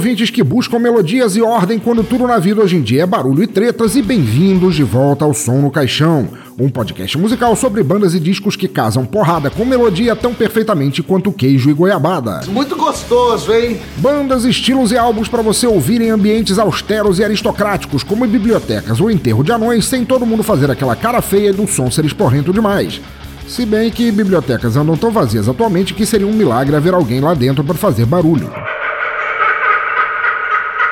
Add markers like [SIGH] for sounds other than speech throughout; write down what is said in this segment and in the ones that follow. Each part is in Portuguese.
Ouvintes que buscam melodias e ordem quando tudo na vida hoje em dia é barulho e tretas, e bem-vindos de volta ao Som no Caixão, um podcast musical sobre bandas e discos que casam porrada com melodia tão perfeitamente quanto queijo e goiabada. Muito gostoso, hein? Bandas, estilos e álbuns para você ouvir em ambientes austeros e aristocráticos, como em bibliotecas ou enterro de anões, sem todo mundo fazer aquela cara feia do som ser esporrento demais. Se bem que bibliotecas andam tão vazias atualmente que seria um milagre haver alguém lá dentro para fazer barulho.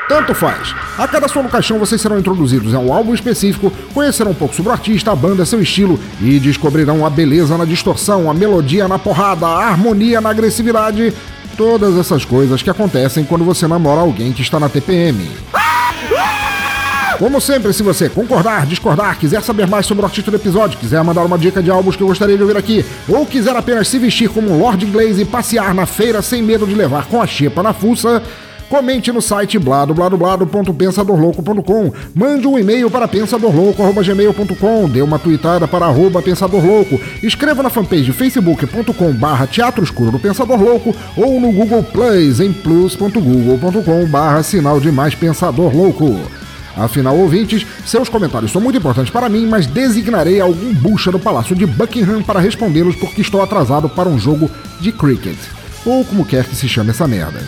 Tanto faz. A cada som no caixão vocês serão introduzidos a um álbum específico, conhecerão um pouco sobre o artista, a banda, seu estilo e descobrirão a beleza na distorção, a melodia na porrada, a harmonia na agressividade, todas essas coisas que acontecem quando você namora alguém que está na TPM. Como sempre, se você concordar, discordar, quiser saber mais sobre o artista do episódio, quiser mandar uma dica de álbuns que eu gostaria de ouvir aqui, ou quiser apenas se vestir como um Lord Inglês e passear na feira sem medo de levar com a xepa na fuça, Comente no site bladobladoblado.pensadorlouco.com, mande um e-mail para pensadorlouco.gmail.com, dê uma tweetada para arroba pensadorlouco, escreva na fanpage facebook.com barra Teatro Escuro do Pensador Louco ou no Google Plus em plus.google.com barra sinal de mais Pensador Louco. Afinal, ouvintes, seus comentários são muito importantes para mim, mas designarei algum bucha do Palácio de Buckingham para respondê-los porque estou atrasado para um jogo de cricket ou como quer que se chame essa merda.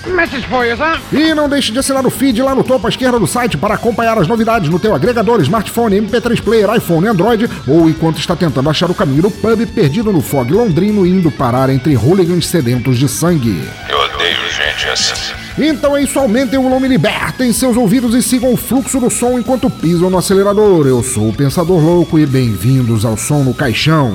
E não deixe de assinar o feed lá no topo à esquerda do site para acompanhar as novidades no teu agregador, smartphone, MP3 player, iPhone, Android ou enquanto está tentando achar o caminho do pub perdido no fog londrino indo parar entre hooligans sedentos de sangue. Eu odeio gente assim. Então é isso, aumentem o volume, libertem seus ouvidos e sigam o fluxo do som enquanto pisam no acelerador. Eu sou o Pensador Louco e bem-vindos ao Som no Caixão.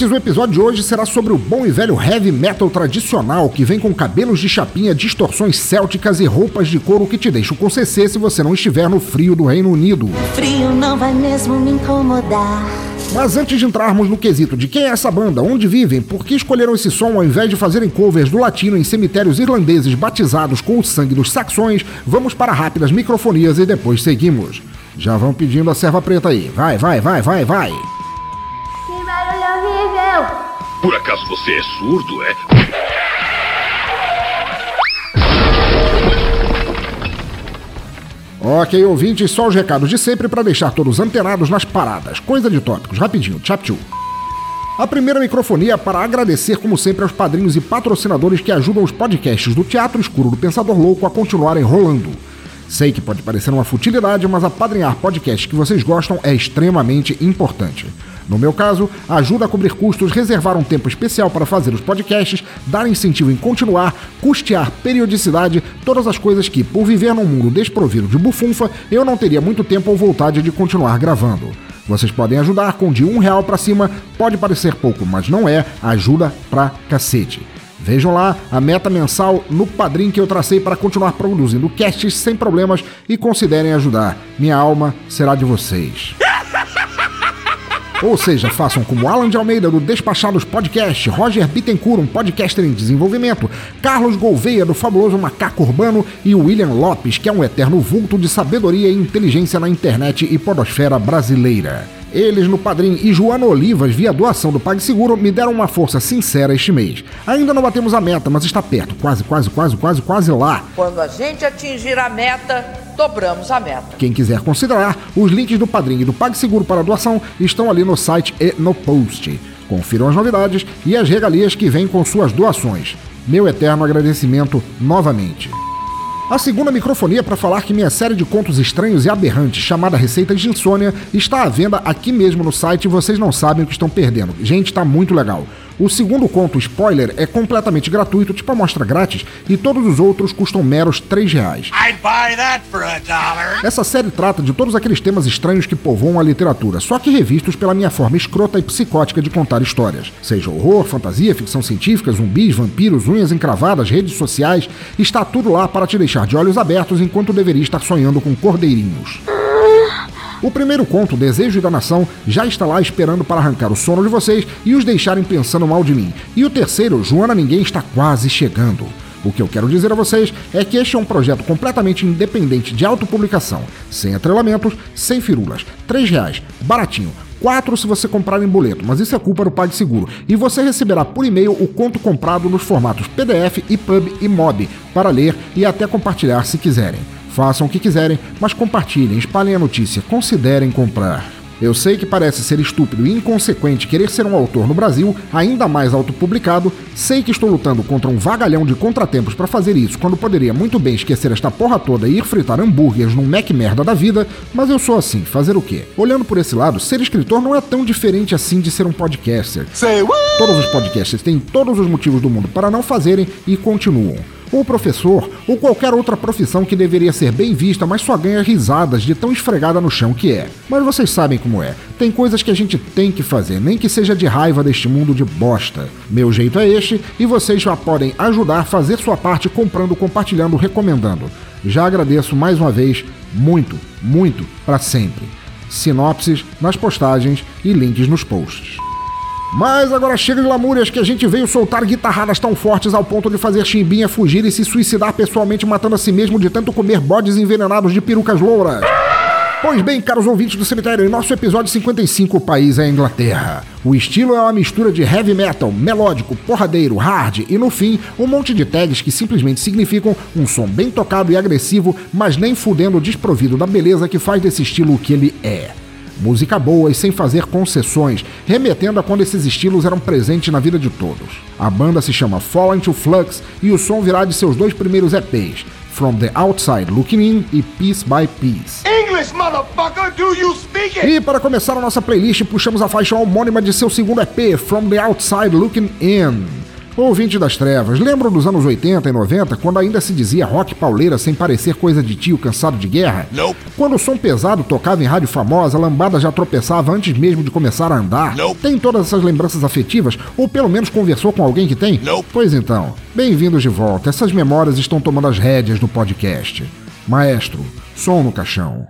Ouvintes, o episódio de hoje será sobre o bom e velho heavy metal tradicional que vem com cabelos de chapinha, distorções célticas e roupas de couro que te deixam com CC se você não estiver no frio do Reino Unido. Frio não vai mesmo me incomodar. Mas antes de entrarmos no quesito de quem é essa banda, onde vivem, por que escolheram esse som ao invés de fazerem covers do latino em cemitérios irlandeses batizados com o sangue dos saxões, vamos para rápidas microfonias e depois seguimos. Já vão pedindo a serva preta aí. Vai, vai, vai, vai, vai. Por acaso você é surdo, é? Ok, ouvintes, só os recados de sempre para deixar todos antenados nas paradas. Coisa de tópicos, rapidinho, chapchu. A primeira microfonia é para agradecer, como sempre, aos padrinhos e patrocinadores que ajudam os podcasts do Teatro Escuro do Pensador Louco a continuarem rolando. Sei que pode parecer uma futilidade, mas apadrinhar podcasts que vocês gostam é extremamente importante. No meu caso, ajuda a cobrir custos, reservar um tempo especial para fazer os podcasts, dar incentivo em continuar, custear periodicidade, todas as coisas que, por viver num mundo desprovido de bufunfa, eu não teria muito tempo ou vontade de continuar gravando. Vocês podem ajudar com de um real para cima, pode parecer pouco, mas não é, ajuda pra cacete. Vejam lá a meta mensal no padrinho que eu tracei para continuar produzindo casts sem problemas e considerem ajudar. Minha alma será de vocês. Ou seja, façam como Alan de Almeida do Despachados Podcast, Roger Bittencourt, um podcaster em desenvolvimento, Carlos Gouveia do fabuloso Macaco Urbano e William Lopes, que é um eterno vulto de sabedoria e inteligência na internet e podosfera brasileira. Eles no Padrim e Joana Olivas, via doação do PagSeguro, me deram uma força sincera este mês. Ainda não batemos a meta, mas está perto, quase, quase, quase, quase, quase lá. Quando a gente atingir a meta, dobramos a meta. Quem quiser considerar, os links do Padrim e do PagSeguro para doação estão ali no site e no post. Confiram as novidades e as regalias que vêm com suas doações. Meu eterno agradecimento novamente. A segunda microfonia para falar que minha série de contos estranhos e aberrantes, chamada Receitas de Insônia, está à venda aqui mesmo no site e vocês não sabem o que estão perdendo. Gente, tá muito legal. O segundo conto, spoiler, é completamente gratuito, tipo amostra grátis, e todos os outros custam meros 3 reais. Essa série trata de todos aqueles temas estranhos que povoam a literatura, só que revistos pela minha forma escrota e psicótica de contar histórias. Seja horror, fantasia, ficção científica, zumbis, vampiros, unhas encravadas, redes sociais, está tudo lá para te deixar de olhos abertos enquanto deveria estar sonhando com cordeirinhos. O primeiro conto, Desejo da Nação, já está lá esperando para arrancar o sono de vocês e os deixarem pensando mal de mim. E o terceiro, Joana Ninguém, está quase chegando. O que eu quero dizer a vocês é que este é um projeto completamente independente de autopublicação, sem atrelamentos, sem firulas. R$ reais, baratinho. 4 se você comprar em boleto, mas isso é culpa do PagSeguro. E você receberá por e-mail o conto comprado nos formatos PDF, EPUB e MOB, para ler e até compartilhar se quiserem. Façam o que quiserem, mas compartilhem, espalhem a notícia, considerem comprar. Eu sei que parece ser estúpido e inconsequente querer ser um autor no Brasil, ainda mais autopublicado. Sei que estou lutando contra um vagalhão de contratempos para fazer isso, quando poderia muito bem esquecer esta porra toda e ir fritar hambúrgueres num Mac merda da vida, mas eu sou assim, fazer o quê? Olhando por esse lado, ser escritor não é tão diferente assim de ser um podcaster. Todos os podcasters têm todos os motivos do mundo para não fazerem e continuam ou professor, ou qualquer outra profissão que deveria ser bem vista, mas só ganha risadas de tão esfregada no chão que é. Mas vocês sabem como é. Tem coisas que a gente tem que fazer, nem que seja de raiva deste mundo de bosta. Meu jeito é este e vocês já podem ajudar a fazer sua parte comprando, compartilhando, recomendando. Já agradeço mais uma vez, muito, muito, para sempre. Sinopses nas postagens e links nos posts. Mas agora chega de lamúrias que a gente veio soltar guitarradas tão fortes ao ponto de fazer Chimbinha fugir e se suicidar pessoalmente matando a si mesmo de tanto comer bodes envenenados de perucas louras. Pois bem, caros ouvintes do cemitério, em nosso episódio 55, o país é a Inglaterra. O estilo é uma mistura de heavy metal, melódico, porradeiro, hard e, no fim, um monte de tags que simplesmente significam um som bem tocado e agressivo, mas nem fudendo desprovido da beleza que faz desse estilo o que ele é. Música boa e sem fazer concessões, remetendo a quando esses estilos eram presentes na vida de todos. A banda se chama Fall into Flux e o som virá de seus dois primeiros EPs, From the Outside Looking In e Piece by Piece. English, motherfucker, do you speak it? E para começar a nossa playlist, puxamos a faixa homônima de seu segundo EP, From the Outside Looking In. Ouvinte das trevas, lembram dos anos 80 e 90, quando ainda se dizia rock pauleira sem parecer coisa de tio cansado de guerra? Nope. Quando o som pesado tocava em rádio famosa, a lambada já tropeçava antes mesmo de começar a andar? Nope. Tem todas essas lembranças afetivas? Ou pelo menos conversou com alguém que tem? Nope. Pois então, bem-vindos de volta. Essas memórias estão tomando as rédeas do podcast. Maestro, som no caixão.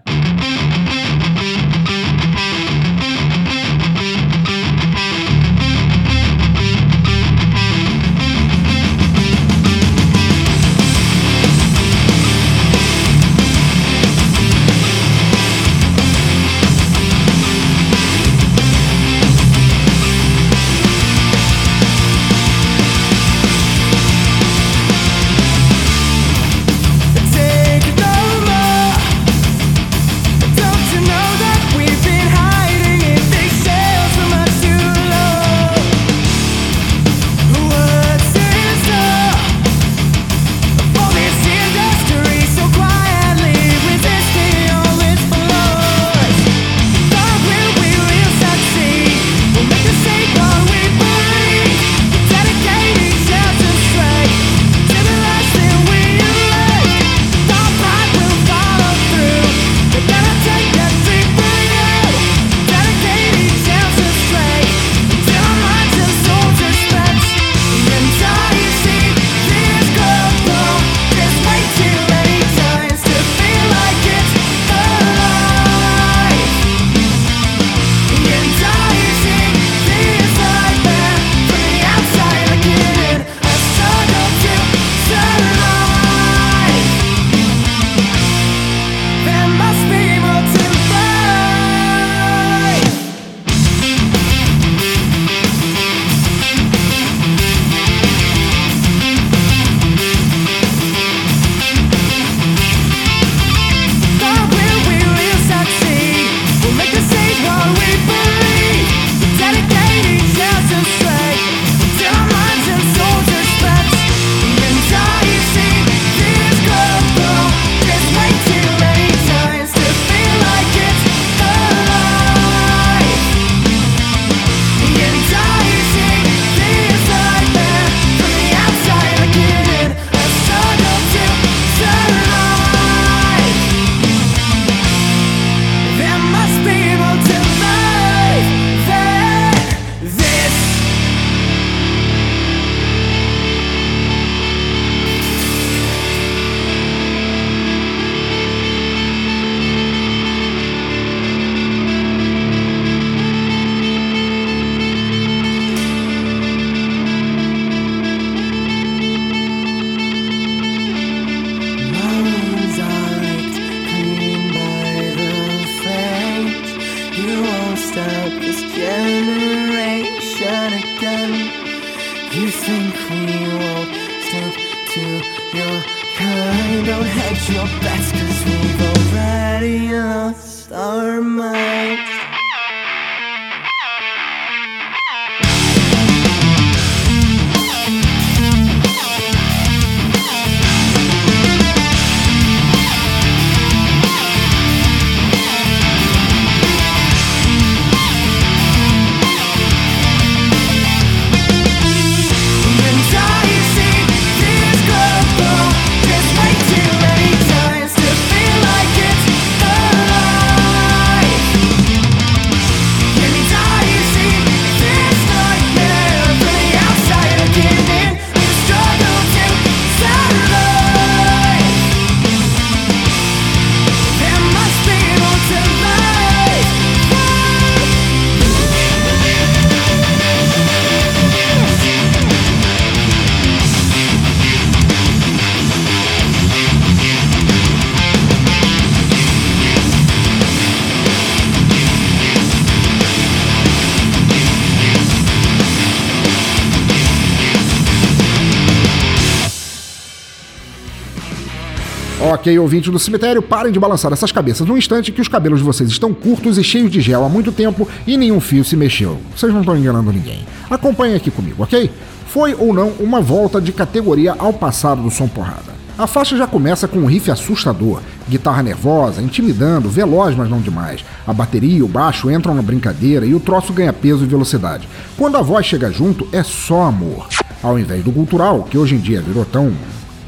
Ok, ouvinte do cemitério, parem de balançar essas cabeças num instante que os cabelos de vocês estão curtos e cheios de gel há muito tempo e nenhum fio se mexeu. Vocês não estão enganando ninguém. Acompanhe aqui comigo, ok? Foi ou não uma volta de categoria ao passado do som porrada. A faixa já começa com um riff assustador, guitarra nervosa, intimidando, veloz, mas não demais. A bateria e o baixo entram na brincadeira e o troço ganha peso e velocidade. Quando a voz chega junto, é só amor. Ao invés do cultural, que hoje em dia virou tão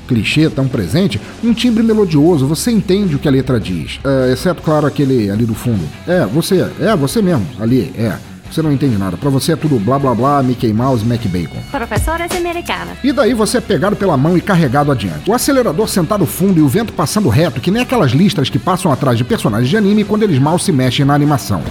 clichê tão presente, um timbre melodioso, você entende o que a letra diz. É, exceto, claro, aquele ali do fundo. É, você, é, você mesmo, ali, é. Você não entende nada. Para você é tudo blá blá blá, Mickey Mouse, Mac Bacon. Professora americana. E daí você é pegado pela mão e carregado adiante. O acelerador sentado fundo e o vento passando reto, que nem aquelas listras que passam atrás de personagens de anime quando eles mal se mexem na animação.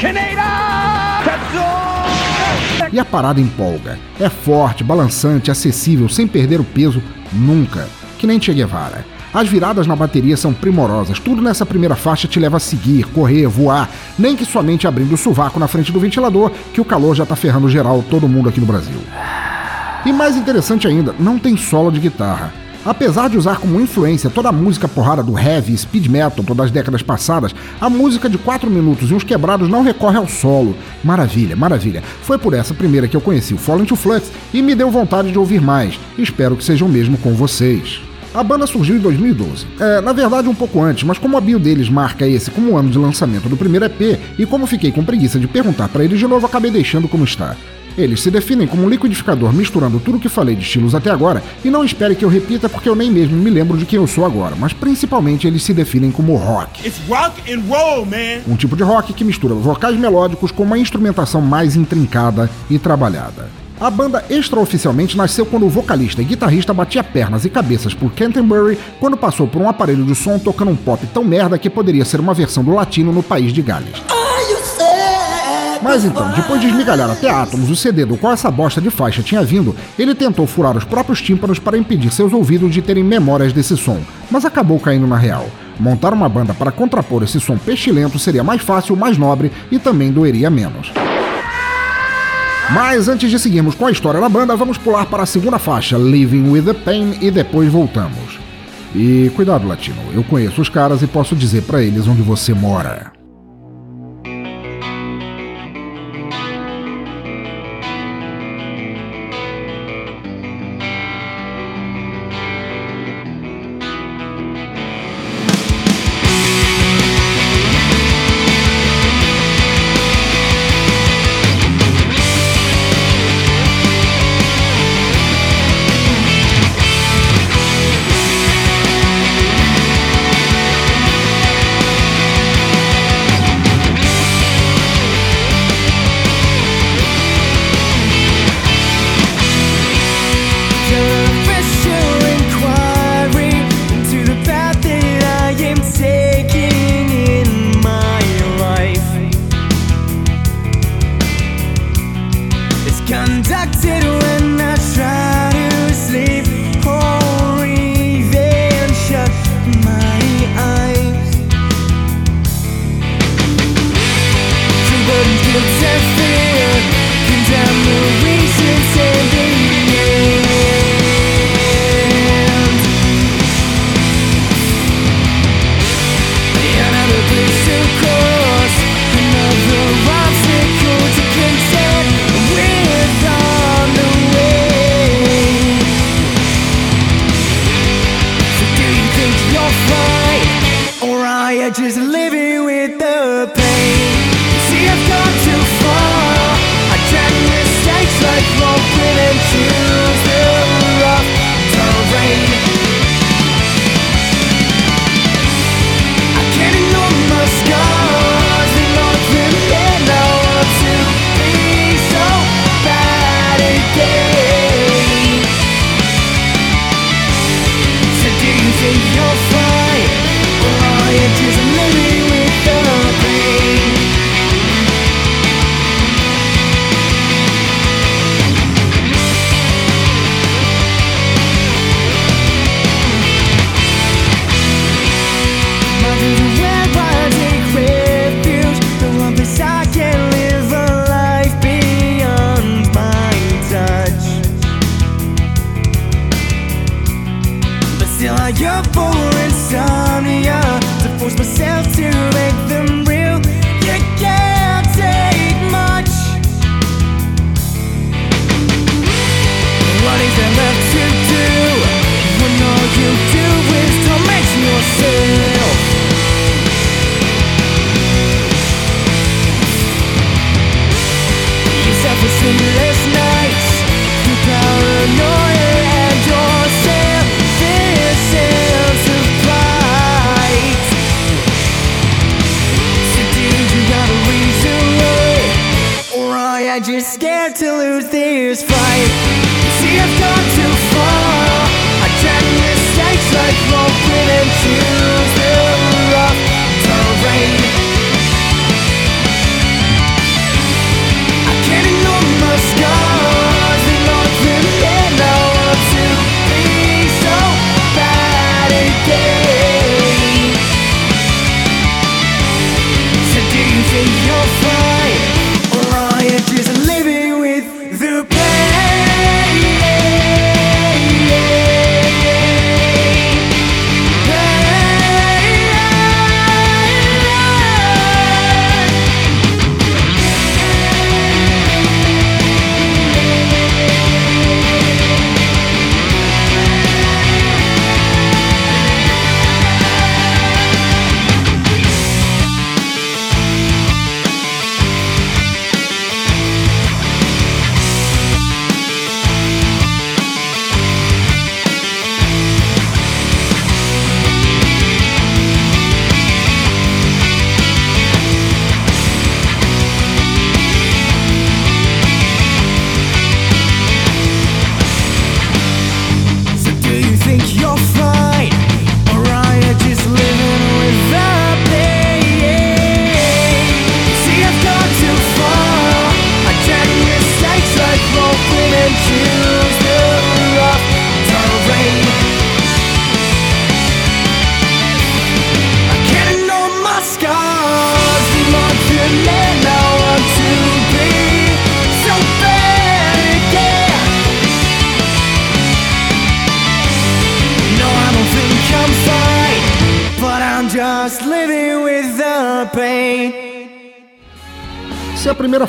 E a parada empolga. É forte, balançante, acessível, sem perder o peso nunca que nem Che Guevara. As viradas na bateria são primorosas, tudo nessa primeira faixa te leva a seguir, correr, voar, nem que somente abrindo o sovaco na frente do ventilador, que o calor já tá ferrando geral todo mundo aqui no Brasil. E mais interessante ainda, não tem solo de guitarra. Apesar de usar como influência toda a música porrada do heavy speed metal das décadas passadas, a música de 4 minutos e uns quebrados não recorre ao solo. Maravilha, maravilha. Foi por essa primeira que eu conheci o Fallen to Flux e me deu vontade de ouvir mais. Espero que seja o mesmo com vocês. A banda surgiu em 2012. É, na verdade, um pouco antes, mas como a bio deles marca esse como o ano de lançamento do primeiro EP, e como fiquei com preguiça de perguntar para eles de novo, acabei deixando como está. Eles se definem como um liquidificador misturando tudo o que falei de estilos até agora, e não espere que eu repita porque eu nem mesmo me lembro de quem eu sou agora, mas principalmente eles se definem como rock. rock roll, um tipo de rock que mistura vocais melódicos com uma instrumentação mais intrincada e trabalhada. A banda extraoficialmente nasceu quando o vocalista e guitarrista batia pernas e cabeças por Canterbury quando passou por um aparelho de som tocando um pop tão merda que poderia ser uma versão do latino no país de Gales. Mas então, depois de esmigalhar até átomos o CD do qual essa bosta de faixa tinha vindo, ele tentou furar os próprios tímpanos para impedir seus ouvidos de terem memórias desse som, mas acabou caindo na real. Montar uma banda para contrapor esse som pestilento seria mais fácil, mais nobre e também doeria menos. Mas antes de seguirmos com a história da banda, vamos pular para a segunda faixa, Living with the Pain, e depois voltamos. E cuidado, Latino, eu conheço os caras e posso dizer para eles onde você mora. Or are you just scared to lose this fight. See I've gone too far. I tried mistakes like broken and choose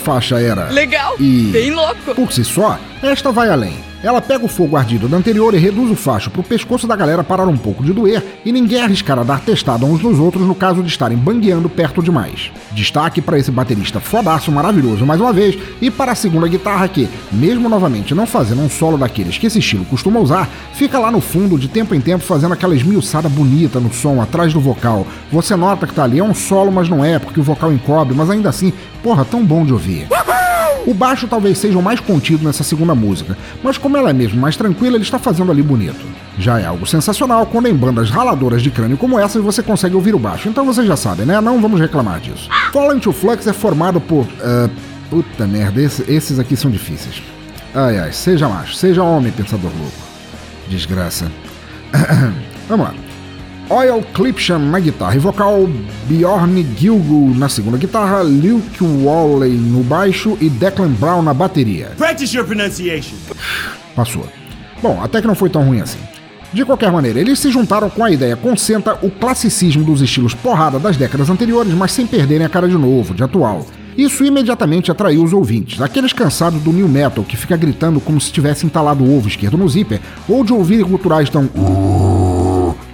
faixa era Legal. E- Bem louco. por si só, esta vai além. Ela pega o fogo ardido da anterior e reduz o facho pro pescoço da galera parar um pouco de doer e ninguém arriscar dar testada uns nos outros no caso de estarem bangueando perto demais. Destaque para esse baterista fodaço maravilhoso mais uma vez e para a segunda guitarra que, mesmo novamente não fazendo um solo daqueles que esse estilo costuma usar, fica lá no fundo de tempo em tempo fazendo aquela esmiuçada bonita no som atrás do vocal. Você nota que tá ali, é um solo, mas não é, porque o vocal encobre, mas ainda assim, porra, tão bom de ouvir. O baixo talvez seja o mais contido nessa segunda música, mas como ela é mesmo mais tranquila, ele está fazendo ali bonito. Já é algo sensacional quando em bandas raladoras de crânio como essas você consegue ouvir o baixo, então vocês já sabem, né? Não vamos reclamar disso. Fallen to Flux é formado por. ah, puta merda, esse- esses aqui são difíceis. Ai ai, seja macho, seja homem, pensador louco. Desgraça. [COUGHS] Vamos lá. Oil Clipshan na guitarra e vocal, Bjorn Gilgo na segunda guitarra, Luke Walley no baixo e Declan Brown na bateria. Practice your pronunciation. Passou. Bom, até que não foi tão ruim assim. De qualquer maneira, eles se juntaram com a ideia concentra o classicismo dos estilos porrada das décadas anteriores, mas sem perderem a cara de novo, de atual. Isso imediatamente atraiu os ouvintes, aqueles cansados do new metal que fica gritando como se tivesse entalado o ovo esquerdo no zíper, ou de ouvir culturais tão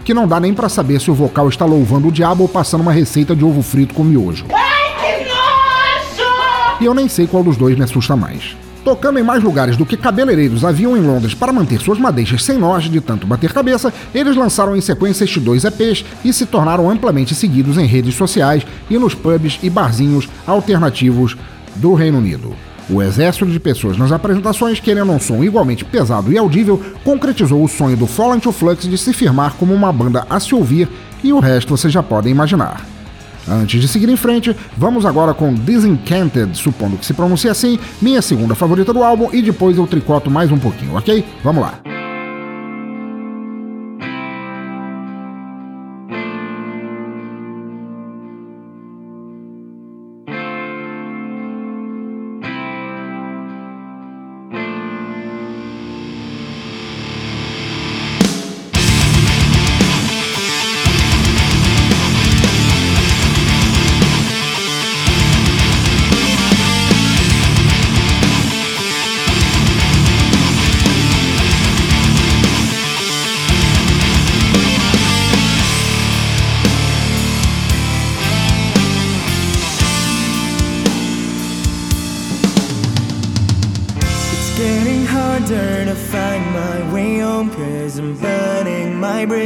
que não dá nem para saber se o vocal está louvando o diabo ou passando uma receita de ovo frito com miojo. E eu nem sei qual dos dois me assusta mais. Tocando em mais lugares do que cabeleireiros haviam em Londres para manter suas madeixas sem nós de tanto bater cabeça, eles lançaram em sequência estes dois EPs e se tornaram amplamente seguidos em redes sociais e nos pubs e barzinhos alternativos do Reino Unido. O exército de pessoas nas apresentações, querendo um som igualmente pesado e audível, concretizou o sonho do Fallen to Flux de se firmar como uma banda a se ouvir e o resto vocês já podem imaginar. Antes de seguir em frente, vamos agora com Disenchanted, supondo que se pronuncie assim, minha segunda favorita do álbum, e depois eu tricoto mais um pouquinho, ok? Vamos lá.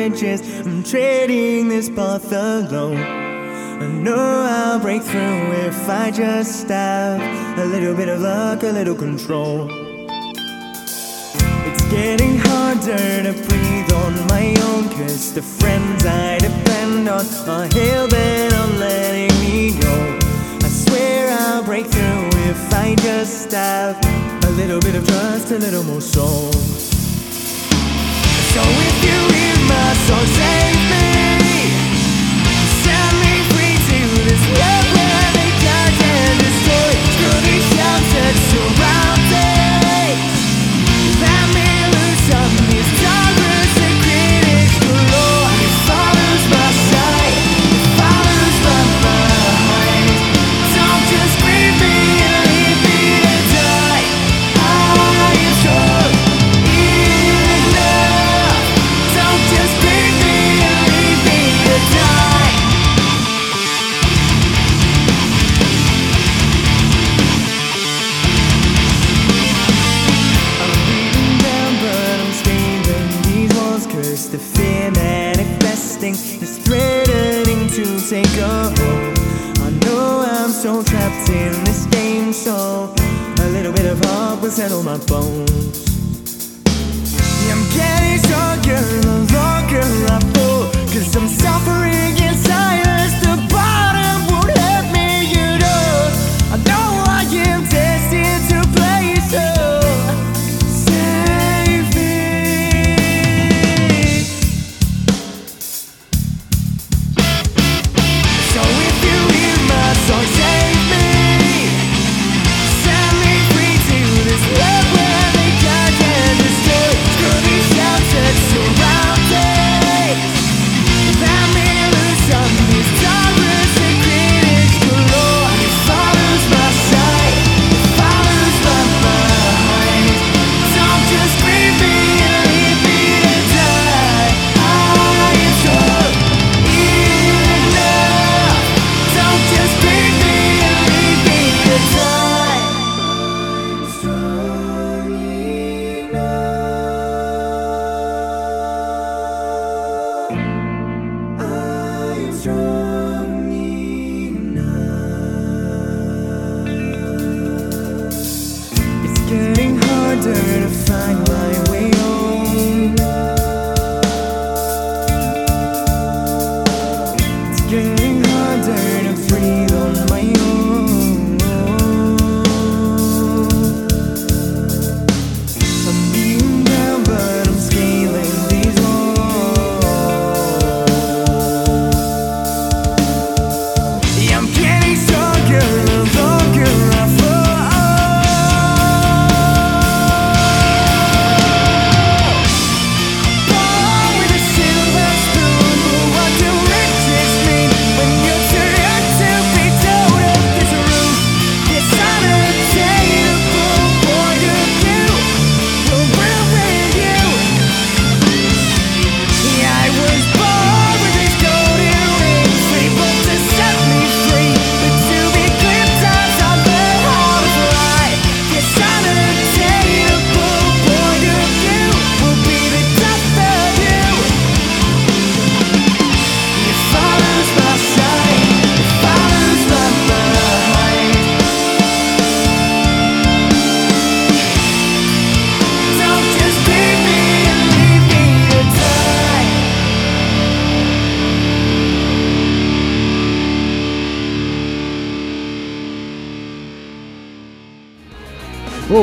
I'm treading this path alone. I know I'll break through if I just have A little bit of luck, a little control. It's getting harder to breathe on my own Cause the friends I depend on Are hell bent on letting me go. I swear I'll break through if I just have a little bit of trust, a little more soul. So if you hear song, save me, set me free to this world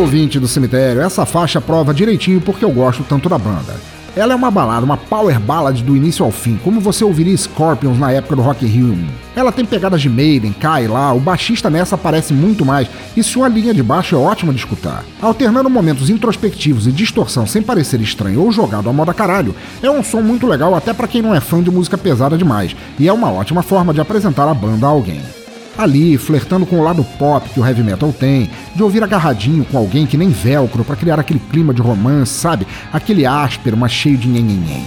Ouvinte do cemitério, essa faixa prova direitinho porque eu gosto tanto da banda. Ela é uma balada, uma power ballad do início ao fim, como você ouviria Scorpions na época do Rock in Rio 1. Ela tem pegadas de Maiden, Kai lá, o baixista nessa aparece muito mais e sua linha de baixo é ótima de escutar. Alternando momentos introspectivos e distorção sem parecer estranho ou jogado a moda caralho, é um som muito legal até para quem não é fã de música pesada demais, e é uma ótima forma de apresentar a banda a alguém ali, flertando com o lado pop que o heavy metal tem, de ouvir agarradinho com alguém que nem velcro para criar aquele clima de romance, sabe? Aquele áspero, mas cheio de nhenhenhen.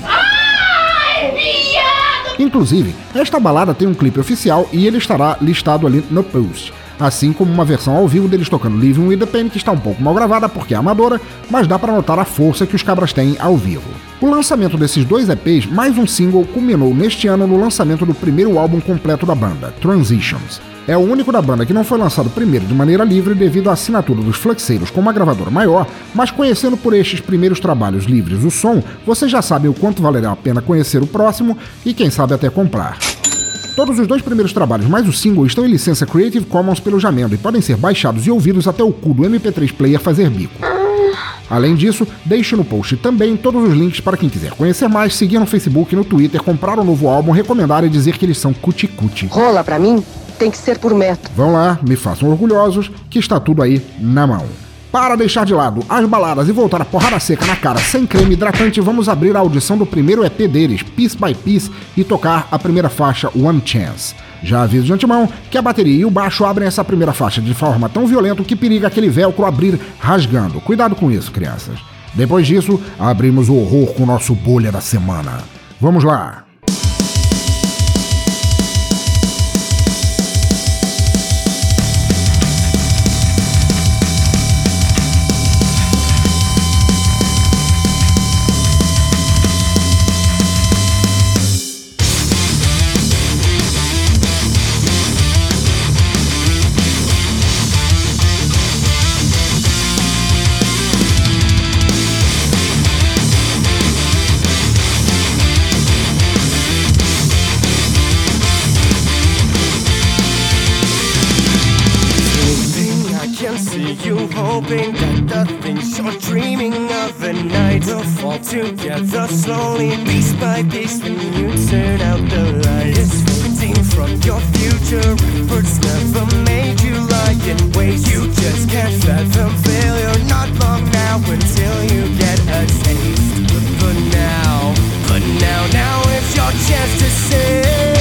Inclusive, esta balada tem um clipe oficial e ele estará listado ali no post. Assim como uma versão ao vivo deles tocando Living with the Pain, que está um pouco mal gravada porque é amadora, mas dá para notar a força que os cabras têm ao vivo. O lançamento desses dois EPs, mais um single, culminou neste ano no lançamento do primeiro álbum completo da banda, Transitions. É o único da banda que não foi lançado primeiro de maneira livre devido à assinatura dos Fluxeiros com uma gravadora maior, mas conhecendo por estes primeiros trabalhos livres o som, você já sabe o quanto valerá a pena conhecer o próximo e quem sabe até comprar. Todos os dois primeiros trabalhos mais o single estão em licença Creative Commons pelo Jamendo e podem ser baixados e ouvidos até o cu do MP3 Player fazer bico. Além disso, deixe no post também todos os links para quem quiser conhecer mais, seguir no Facebook e no Twitter, comprar o um novo álbum, recomendar e dizer que eles são cuti-cuti. Rola pra mim? Tem que ser por método. Vão lá, me façam orgulhosos, que está tudo aí na mão. Para deixar de lado as baladas e voltar a porrada seca na cara sem creme hidratante, vamos abrir a audição do primeiro EP deles, Piece by Piece, e tocar a primeira faixa One Chance. Já aviso de antemão que a bateria e o baixo abrem essa primeira faixa de forma tão violenta que periga aquele velcro abrir rasgando. Cuidado com isso, crianças. Depois disso, abrimos o horror com o nosso bolha da semana. Vamos lá! Together slowly, piece by piece, when you turn out the lights. Fading from your future efforts never made you lie in wait. You just can't fathom failure. Not long now until you get a taste. But now, but now, now it's your chance to say.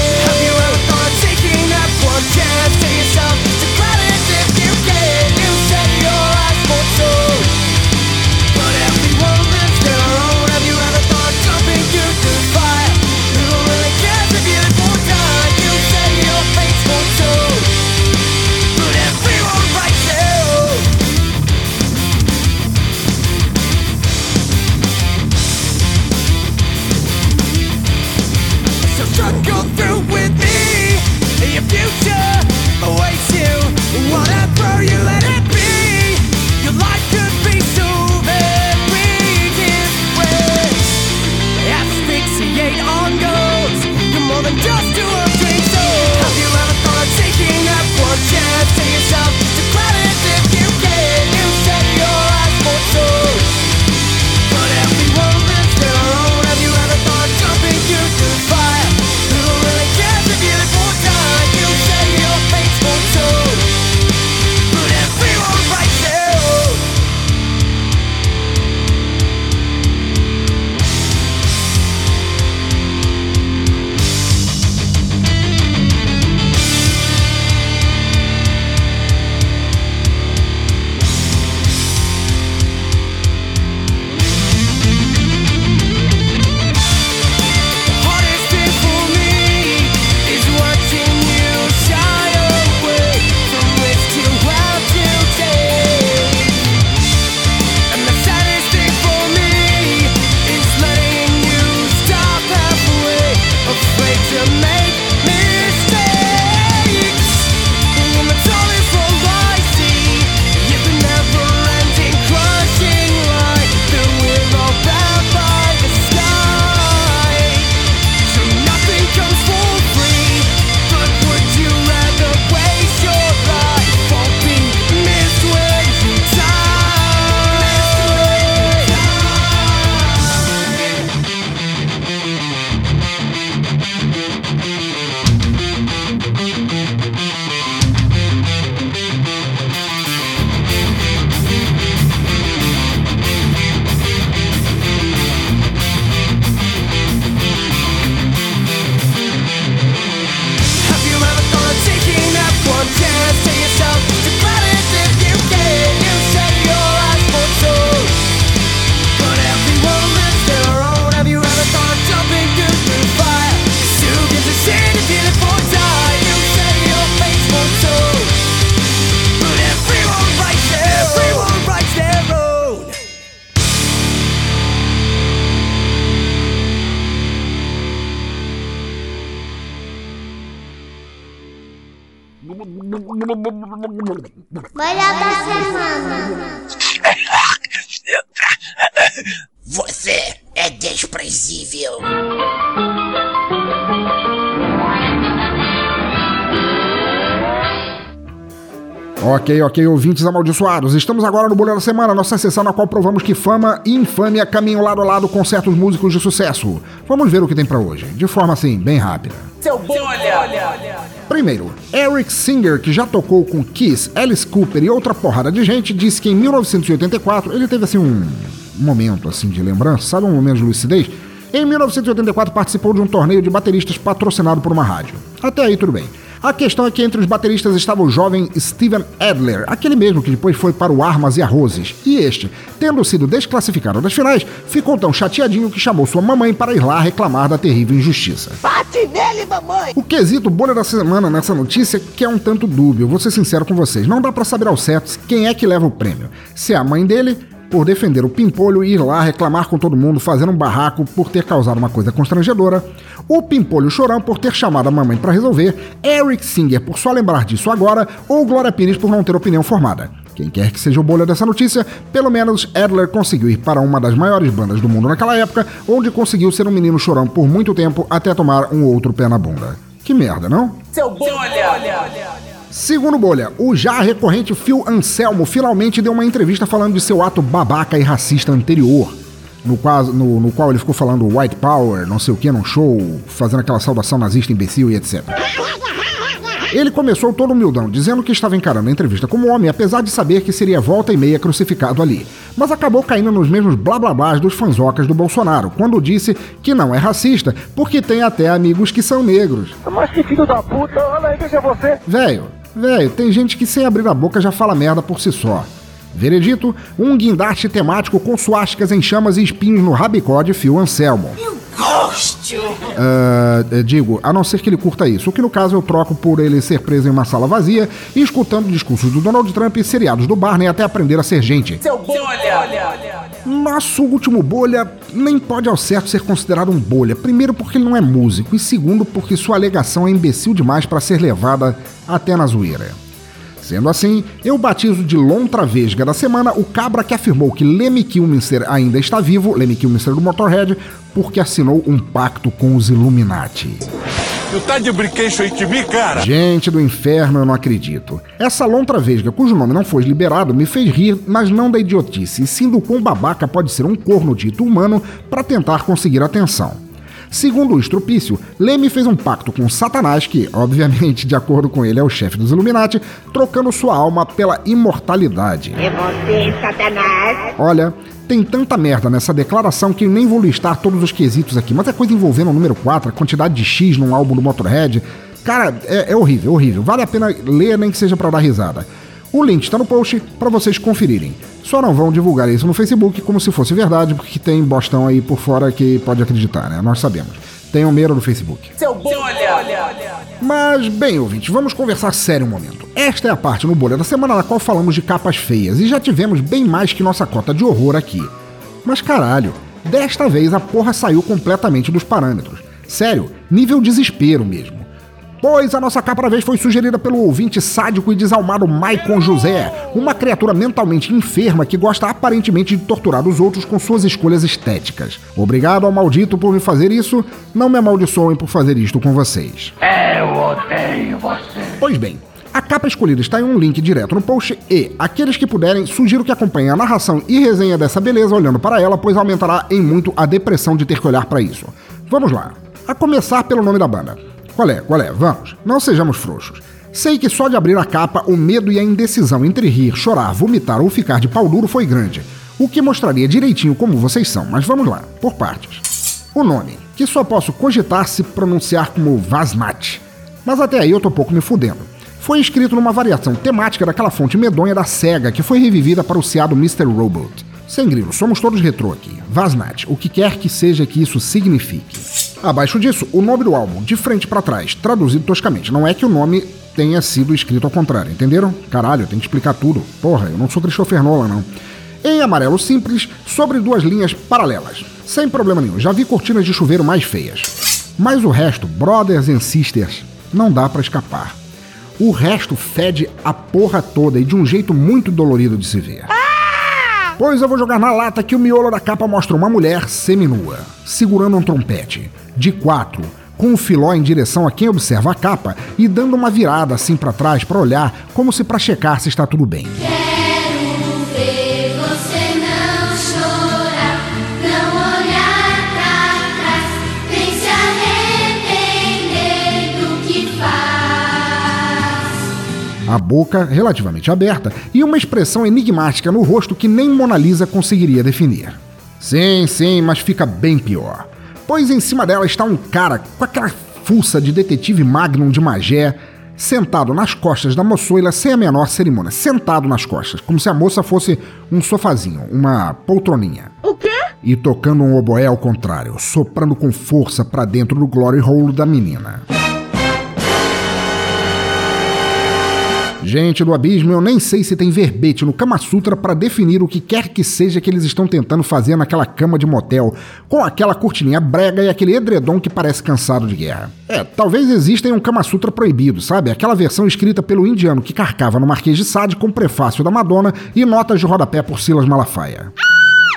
Ok, ok, ouvintes amaldiçoados. Estamos agora no Bolha da Semana, nossa sessão na qual provamos que fama e infâmia caminham lado a lado com certos músicos de sucesso. Vamos ver o que tem pra hoje, de forma assim, bem rápida. Seu bolha. Primeiro, Eric Singer, que já tocou com Kiss, Alice Cooper e outra porrada de gente, disse que em 1984 ele teve assim um momento assim de lembrança, sabe um momento de lucidez? Em 1984 participou de um torneio de bateristas patrocinado por uma rádio. Até aí tudo bem. A questão é que entre os bateristas estava o jovem Steven Adler, aquele mesmo que depois foi para o Armas e Arrozes. E este, tendo sido desclassificado das finais, ficou tão chateadinho que chamou sua mamãe para ir lá reclamar da terrível injustiça. Bate nele, mamãe! O quesito bolha da semana nessa notícia que é um tanto dúbio, vou ser sincero com vocês. Não dá pra saber ao certo quem é que leva o prêmio. Se é a mãe dele, por defender o Pimpolho e ir lá reclamar com todo mundo, fazendo um barraco por ter causado uma coisa constrangedora, o Pimpolho Chorão por ter chamado a mamãe pra resolver, Eric Singer por só lembrar disso agora, ou Glória Pires por não ter opinião formada. Quem quer que seja o bolha dessa notícia, pelo menos Adler conseguiu ir para uma das maiores bandas do mundo naquela época, onde conseguiu ser um menino chorão por muito tempo até tomar um outro pé na bunda. Que merda, não? Seu bolha. Segundo Bolha, o já recorrente Phil Anselmo finalmente deu uma entrevista falando de seu ato babaca e racista anterior, no, qual- no- no qual ele ficou falando white power, não sei o que, num show, fazendo aquela saudação nazista imbecil e etc. Ele começou todo humildão, dizendo que estava encarando a entrevista como homem, apesar de saber que seria volta e meia crucificado ali. Mas acabou caindo nos mesmos blá blá blás dos fanzocas do Bolsonaro, quando disse que não é racista, porque tem até amigos que são negros. Mas que filho da puta, olha aí, veja você. Velho, velho, tem gente que sem abrir a boca já fala merda por si só. Veredito, um guindaste temático com suásticas em chamas e espinhos no rabicó de Phil Anselmo. Gosto! Eh, digo, a não ser que ele curta isso, o que no caso eu troco por ele ser preso em uma sala vazia e escutando discursos do Donald Trump e seriados do Barney até aprender a ser gente. Seu bolha. Nosso último bolha nem pode ao certo ser considerado um bolha. Primeiro, porque ele não é músico, e segundo, porque sua alegação é imbecil demais para ser levada até na zoeira. Sendo assim, eu batizo de lontra vesga da semana o cabra que afirmou que Lemmy Kilmister ainda está vivo, Lemmy Kilmister do Motorhead, porque assinou um pacto com os Illuminati. Tu tá de brinquedo aí de mim, cara? Gente do inferno, eu não acredito. Essa lontra vesga, cujo nome não foi liberado, me fez rir, mas não da idiotice, e sim do quão babaca pode ser um corno dito humano para tentar conseguir atenção. Segundo o estrupício, Leme fez um pacto com Satanás, que, obviamente, de acordo com ele, é o chefe dos Illuminati, trocando sua alma pela imortalidade. É você, Satanás. Olha, tem tanta merda nessa declaração que nem vou listar todos os quesitos aqui, mas é coisa envolvendo o número 4, a quantidade de X num álbum do Motorhead. Cara, é, é horrível, horrível. Vale a pena ler, nem que seja pra dar risada. O link está no post para vocês conferirem. Só não vão divulgar isso no Facebook como se fosse verdade, porque tem bostão aí por fora que pode acreditar, né? Nós sabemos. Tenham medo do Facebook. Seu bolha. Mas, bem, ouvinte, vamos conversar sério um momento. Esta é a parte no Bolha da Semana na qual falamos de capas feias, e já tivemos bem mais que nossa cota de horror aqui. Mas caralho, desta vez a porra saiu completamente dos parâmetros. Sério, nível desespero mesmo. Pois a nossa capa da vez foi sugerida pelo ouvinte sádico e desalmado Maicon José, uma criatura mentalmente enferma que gosta aparentemente de torturar os outros com suas escolhas estéticas. Obrigado ao maldito por me fazer isso, não me amaldiçoem por fazer isto com vocês. Eu odeio você. Pois bem, a capa escolhida está em um link direto no post e, aqueles que puderem, sugiro que acompanhem a narração e resenha dessa beleza olhando para ela, pois aumentará em muito a depressão de ter que olhar para isso. Vamos lá. A começar pelo nome da banda. Qual é? Qual é? Vamos. Não sejamos frouxos. Sei que só de abrir a capa, o medo e a indecisão entre rir, chorar, vomitar ou ficar de pau duro foi grande. O que mostraria direitinho como vocês são, mas vamos lá, por partes. O nome, que só posso cogitar se pronunciar como Vasnat. Mas até aí eu tô pouco me fudendo. Foi escrito numa variação temática daquela fonte medonha da SEGA que foi revivida para o seado Mr. Robot. Sem grilo, somos todos retrô aqui. Vasnat, o que quer que seja que isso signifique. Abaixo disso, o nome do álbum, de frente para trás, traduzido toscamente. Não é que o nome tenha sido escrito ao contrário, entenderam? Caralho, tem que explicar tudo. Porra, eu não sou Christopher Nolan, não. Em amarelo simples, sobre duas linhas paralelas. Sem problema nenhum, já vi cortinas de chuveiro mais feias. Mas o resto, brothers and sisters, não dá para escapar. O resto fede a porra toda e de um jeito muito dolorido de se ver. Pois eu vou jogar na lata que o miolo da capa mostra uma mulher seminua, segurando um trompete, de quatro, com um filó em direção a quem observa a capa e dando uma virada assim para trás para olhar, como se para checar se está tudo bem. Quero a boca relativamente aberta e uma expressão enigmática no rosto que nem Mona Lisa conseguiria definir. Sim, sim, mas fica bem pior. Pois em cima dela está um cara com aquela fuça de detetive Magnum de Magé, sentado nas costas da moçoila sem a menor cerimônia. Sentado nas costas, como se a moça fosse um sofazinho, uma poltroninha. O quê? E tocando um oboé ao contrário, soprando com força pra dentro do glory hole da menina. Gente do abismo, eu nem sei se tem verbete no Kama Sutra para definir o que quer que seja que eles estão tentando fazer naquela cama de motel, com aquela cortininha brega e aquele edredom que parece cansado de guerra. É, talvez exista um Kama Sutra proibido, sabe? Aquela versão escrita pelo indiano que carcava no Marquês de Sade com prefácio da Madonna e notas de rodapé por Silas Malafaia.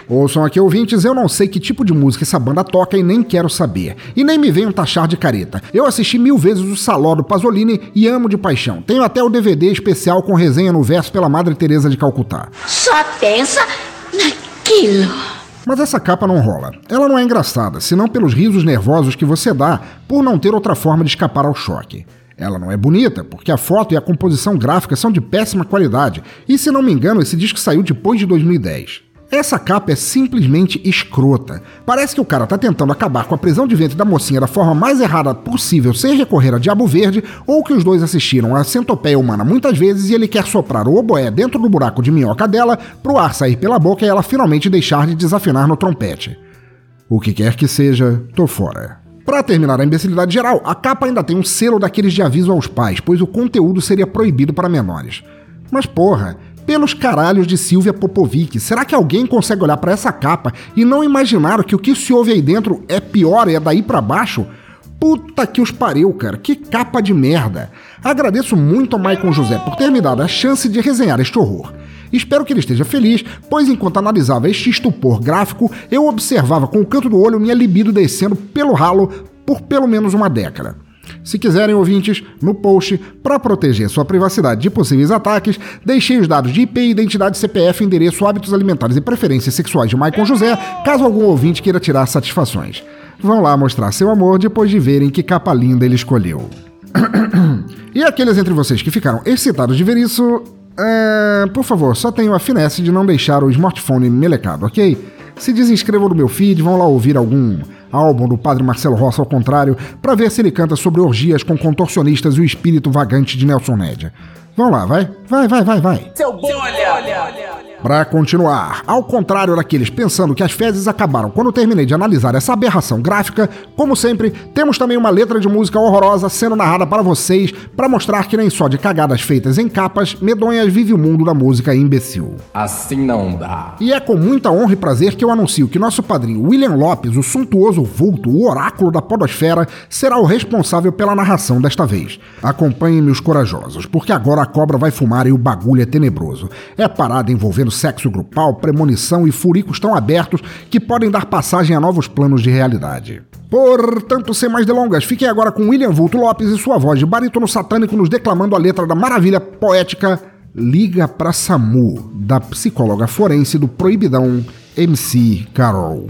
Ouçam aqui, ouvintes, eu não sei que tipo de música essa banda toca e nem quero saber. E nem me venham taxar de careta. Eu assisti mil vezes o Saló do Pasolini e amo de paixão. Tenho até o DVD especial com resenha no verso pela Madre Teresa de Calcutá. Só pensa naquilo. Mas essa capa não rola. Ela não é engraçada, senão pelos risos nervosos que você dá por não ter outra forma de escapar ao choque. Ela não é bonita, porque a foto e a composição gráfica são de péssima qualidade, e se não me engano, esse disco saiu depois de 2010. Essa capa é simplesmente escrota. Parece que o cara tá tentando acabar com a prisão de ventre da mocinha da forma mais errada possível sem recorrer a Diabo Verde, ou que os dois assistiram a centopeia humana muitas vezes e ele quer soprar o oboé dentro do buraco de minhoca dela pro ar sair pela boca e ela finalmente deixar de desafinar no trompete. O que quer que seja, tô fora. Pra terminar a imbecilidade geral, a capa ainda tem um selo daqueles de aviso aos pais, pois o conteúdo seria proibido para menores. Mas porra, pelos caralhos de Silvia Popovic, será que alguém consegue olhar pra essa capa e não imaginar que o que se ouve aí dentro é pior e é daí pra baixo? Puta que os pariu, cara, que capa de merda. Agradeço muito ao Maicon José por ter me dado a chance de resenhar este horror. Espero que ele esteja feliz, pois enquanto analisava este estupor gráfico, eu observava com o canto do olho minha libido descendo pelo ralo por pelo menos uma década. Se quiserem, ouvintes, no post, para proteger sua privacidade de possíveis ataques, deixei os dados de IP, identidade, CPF, endereço, hábitos alimentares e preferências sexuais de Maicon José, caso algum ouvinte queira tirar satisfações. Vão lá mostrar seu amor depois de verem que capa linda ele escolheu. [COUGHS] e aqueles entre vocês que ficaram excitados de ver isso, é, por favor, só tenham a finesse de não deixar o smartphone melecado, ok? Se desinscrevam do meu feed, vão lá ouvir algum álbum do Padre Marcelo Rossi ao contrário, para ver se ele canta sobre orgias com contorcionistas e o espírito vagante de Nelson Nédia. Vão lá, vai? Vai, vai, vai, vai. Seu bom, olha, olha. Pra continuar, ao contrário daqueles pensando que as fezes acabaram quando terminei de analisar essa aberração gráfica, como sempre, temos também uma letra de música horrorosa sendo narrada para vocês, para mostrar que nem só de cagadas feitas em capas, medonhas vive o mundo da música imbecil. Assim não dá. E é com muita honra e prazer que eu anuncio que nosso padrinho William Lopes, o suntuoso vulto, o oráculo da podosfera, será o responsável pela narração desta vez. Acompanhem-me os corajosos, porque agora a cobra vai fumar e o bagulho é tenebroso. É parada envolvendo sexo grupal, premonição e furicos tão abertos que podem dar passagem a novos planos de realidade. Portanto, sem mais delongas, fiquem agora com William Vulto Lopes e sua voz de barítono satânico nos declamando a letra da maravilha poética Liga pra Samu, da psicóloga forense do proibidão MC Carol.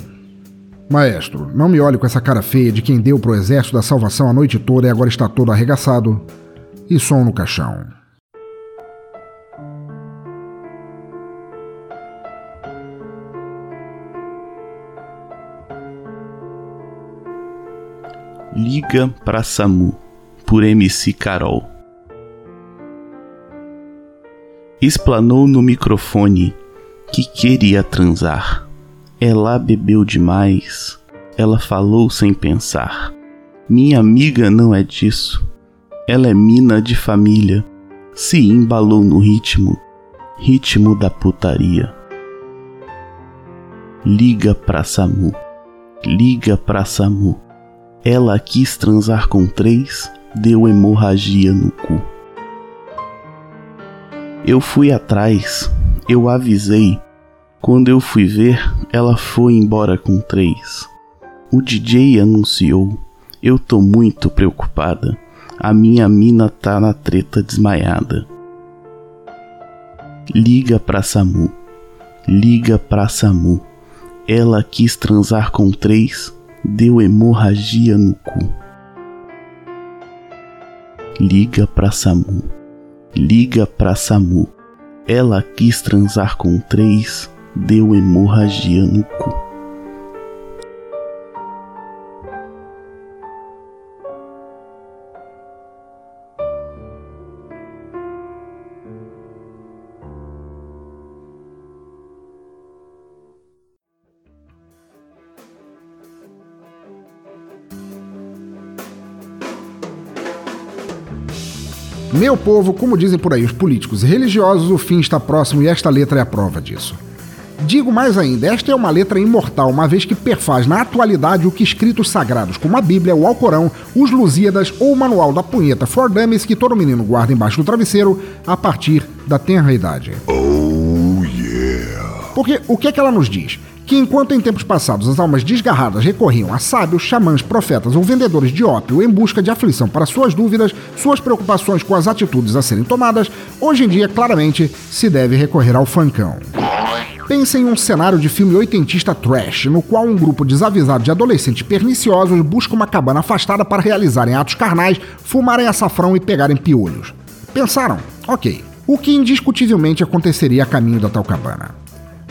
Maestro, não me olhe com essa cara feia de quem deu pro exército da salvação a noite toda e agora está todo arregaçado. E som no caixão. Liga pra Samu, por MC Carol. Explanou no microfone que queria transar. Ela bebeu demais, ela falou sem pensar. Minha amiga não é disso, ela é mina de família, se embalou no ritmo, ritmo da putaria. Liga pra Samu, liga pra Samu. Ela quis transar com três, deu hemorragia no cu. Eu fui atrás, eu avisei. Quando eu fui ver, ela foi embora com três. O DJ anunciou: Eu tô muito preocupada. A minha mina tá na treta desmaiada. Liga pra Samu. Liga pra Samu. Ela quis transar com três, deu hemorragia no cu. Liga pra Samu. Liga pra Samu. Ela quis transar com três, deu hemorragia no cu. Meu povo, como dizem por aí os políticos e religiosos, o fim está próximo e esta letra é a prova disso. Digo mais ainda, esta é uma letra imortal, uma vez que perfaz na atualidade o que escritos sagrados como a Bíblia, o Alcorão, os Lusíadas ou o Manual da Punheta for Dummies que todo menino guarda embaixo do travesseiro a partir da tenra idade. Oh yeah. Porque o que é que ela nos diz? Que enquanto em tempos passados as almas desgarradas recorriam a sábios, xamãs, profetas ou vendedores de ópio em busca de aflição para suas dúvidas, suas preocupações com as atitudes a serem tomadas, hoje em dia claramente se deve recorrer ao fancão. Pense em um cenário de filme oitentista trash, no qual um grupo desavisado de adolescentes perniciosos busca uma cabana afastada para realizarem atos carnais, fumarem açafrão e pegarem piolhos. Pensaram? Ok. O que indiscutivelmente aconteceria a caminho da tal cabana?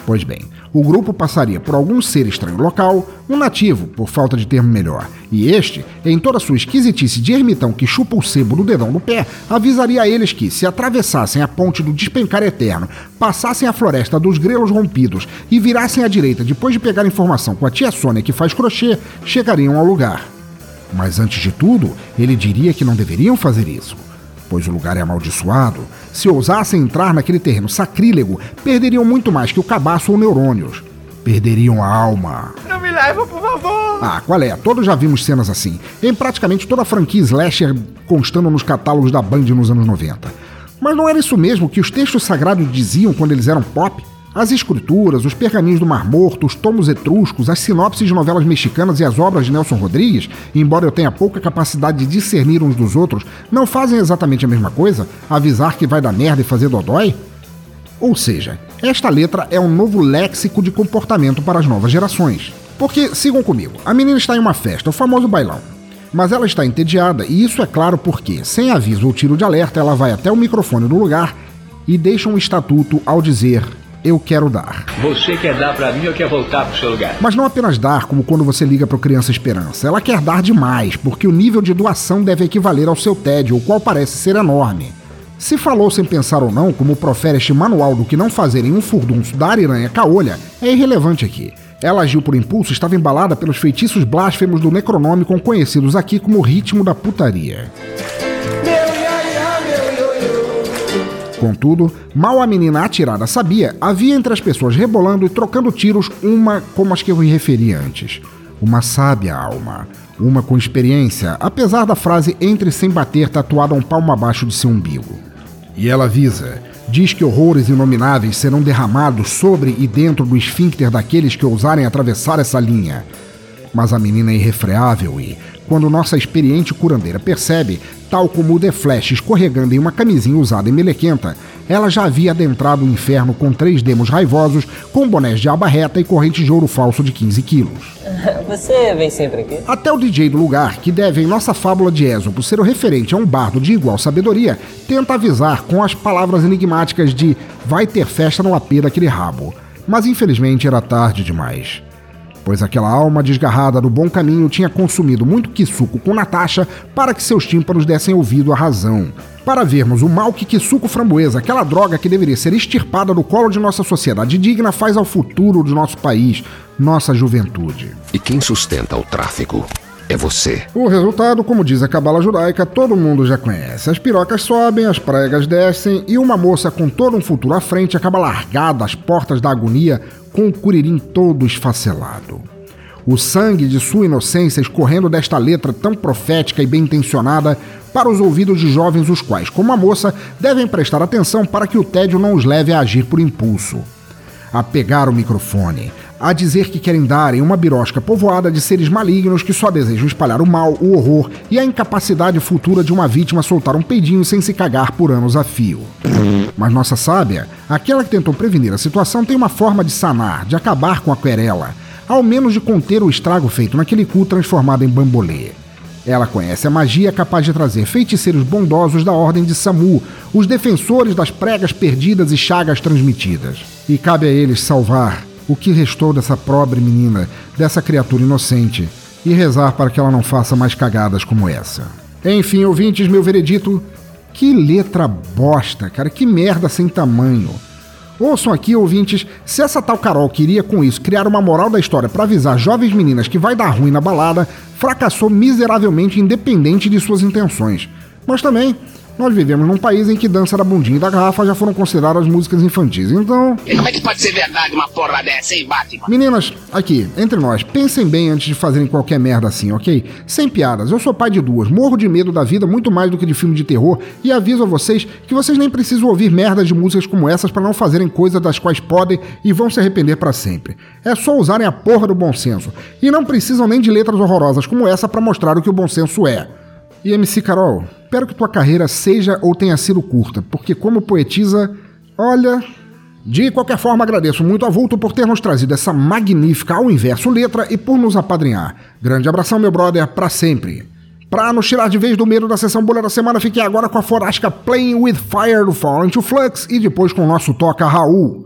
Pois bem, o grupo passaria por algum ser estranho local, um nativo, por falta de termo melhor, e este, em toda sua esquisitice de ermitão que chupa o sebo do dedão do pé, avisaria a eles que, se atravessassem a ponte do despencar eterno, passassem a floresta dos grelos rompidos e virassem à direita depois de pegar informação com a tia Sônia que faz crochê, chegariam ao lugar. Mas antes de tudo, ele diria que não deveriam fazer isso pois o lugar é amaldiçoado, se ousassem entrar naquele terreno sacrílego, perderiam muito mais que o cabaço ou neurônios. Perderiam a alma. Não me leva, por favor! Ah, qual é? Todos já vimos cenas assim. Em praticamente toda a franquia slasher constando nos catálogos da Band nos anos 90. Mas não era isso mesmo que os textos sagrados diziam quando eles eram pop? As escrituras, os pergaminhos do Mar Morto, os tomos etruscos, as sinopses de novelas mexicanas e as obras de Nelson Rodrigues, embora eu tenha pouca capacidade de discernir uns dos outros, não fazem exatamente a mesma coisa? Avisar que vai dar merda e fazer dodói? Ou seja, esta letra é um novo léxico de comportamento para as novas gerações. Porque, sigam comigo, a menina está em uma festa, o famoso bailão. Mas ela está entediada, e isso é claro porque, sem aviso ou tiro de alerta, ela vai até o microfone do lugar e deixa um estatuto ao dizer eu quero dar. Você quer dar para mim ou quer voltar pro seu lugar? Mas não apenas dar, como quando você liga para Criança Esperança. Ela quer dar demais, porque o nível de doação deve equivaler ao seu tédio, o qual parece ser enorme. Se falou sem pensar ou não, como profere este manual do que não fazer em um furdunço da Ariranha Caolha, é irrelevante aqui. Ela agiu por impulso e estava embalada pelos feitiços blasfemos do Necronômico conhecidos aqui como ritmo da putaria. Contudo, mal a menina atirada sabia, havia entre as pessoas rebolando e trocando tiros uma como as que eu me referi antes. Uma sábia alma. Uma com experiência, apesar da frase entre sem bater tatuada um palmo abaixo de seu umbigo. E ela avisa: diz que horrores inomináveis serão derramados sobre e dentro do esfíncter daqueles que ousarem atravessar essa linha. Mas a menina é irrefreável e, quando nossa experiente curandeira percebe, tal como o The Flash escorregando em uma camisinha usada em melequenta, ela já havia adentrado o inferno com três demos raivosos, com bonés de aba reta e corrente de ouro falso de 15 quilos. [LAUGHS] Você vem sempre aqui? Até o DJ do lugar, que deve em nossa fábula de Ésopo ser o referente a um bardo de igual sabedoria, tenta avisar com as palavras enigmáticas de vai ter festa no AP daquele rabo. Mas infelizmente era tarde demais pois aquela alma desgarrada do bom caminho tinha consumido muito quisuco com Natasha para que seus tímpanos dessem ouvido à razão. Para vermos o mal que quisuco framboesa, aquela droga que deveria ser extirpada do colo de nossa sociedade digna, faz ao futuro do nosso país, nossa juventude. E quem sustenta o tráfico? É você. O resultado, como diz a cabala judaica, todo mundo já conhece. As pirocas sobem, as pregas descem e uma moça com todo um futuro à frente acaba largada às portas da agonia com o curirim todo esfacelado. O sangue de sua inocência escorrendo desta letra tão profética e bem intencionada para os ouvidos de jovens os quais, como a moça, devem prestar atenção para que o tédio não os leve a agir por impulso. A pegar o microfone, a dizer que querem dar em uma birosca povoada de seres malignos que só desejam espalhar o mal, o horror e a incapacidade futura de uma vítima soltar um peidinho sem se cagar por anos a fio. Mas nossa sábia, aquela que tentou prevenir a situação, tem uma forma de sanar, de acabar com a querela, ao menos de conter o estrago feito naquele cu transformado em bambolê. Ela conhece a magia capaz de trazer feiticeiros bondosos da Ordem de Samu, os defensores das pregas perdidas e chagas transmitidas. E cabe a eles salvar o que restou dessa pobre menina, dessa criatura inocente, e rezar para que ela não faça mais cagadas como essa. Enfim, ouvintes, meu veredito, que letra bosta, cara, que merda sem tamanho. Ouçam aqui, ouvintes, se essa tal Carol queria com isso criar uma moral da história para avisar jovens meninas que vai dar ruim na balada, fracassou miseravelmente independente de suas intenções. Mas também nós vivemos num país em que dança da bundinha e da garrafa já foram consideradas músicas infantis, então. E como é que pode ser verdade uma porra dessa, hein, Batman? Meninas, aqui, entre nós, pensem bem antes de fazerem qualquer merda assim, ok? Sem piadas, eu sou pai de duas, morro de medo da vida muito mais do que de filme de terror e aviso a vocês que vocês nem precisam ouvir merdas de músicas como essas para não fazerem coisas das quais podem e vão se arrepender para sempre. É só usarem a porra do bom senso. E não precisam nem de letras horrorosas como essa para mostrar o que o bom senso é. E MC Carol, espero que tua carreira seja ou tenha sido curta, porque como poetisa, olha. De qualquer forma, agradeço muito a Vulto por ter nos trazido essa magnífica ao inverso letra e por nos apadrinhar. Grande abração, meu brother, para sempre. Pra nos tirar de vez do medo da sessão bolha da semana, fiquei agora com a forasca Playing with Fire do Fallen to Flux e depois com o nosso toca Raul.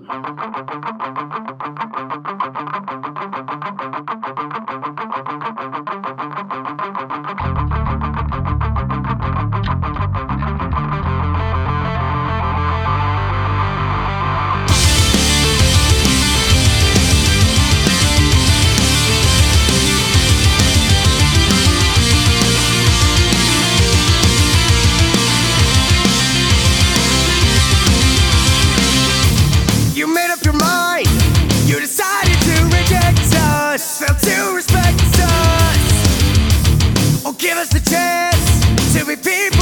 to respect us or give us the chance to be people.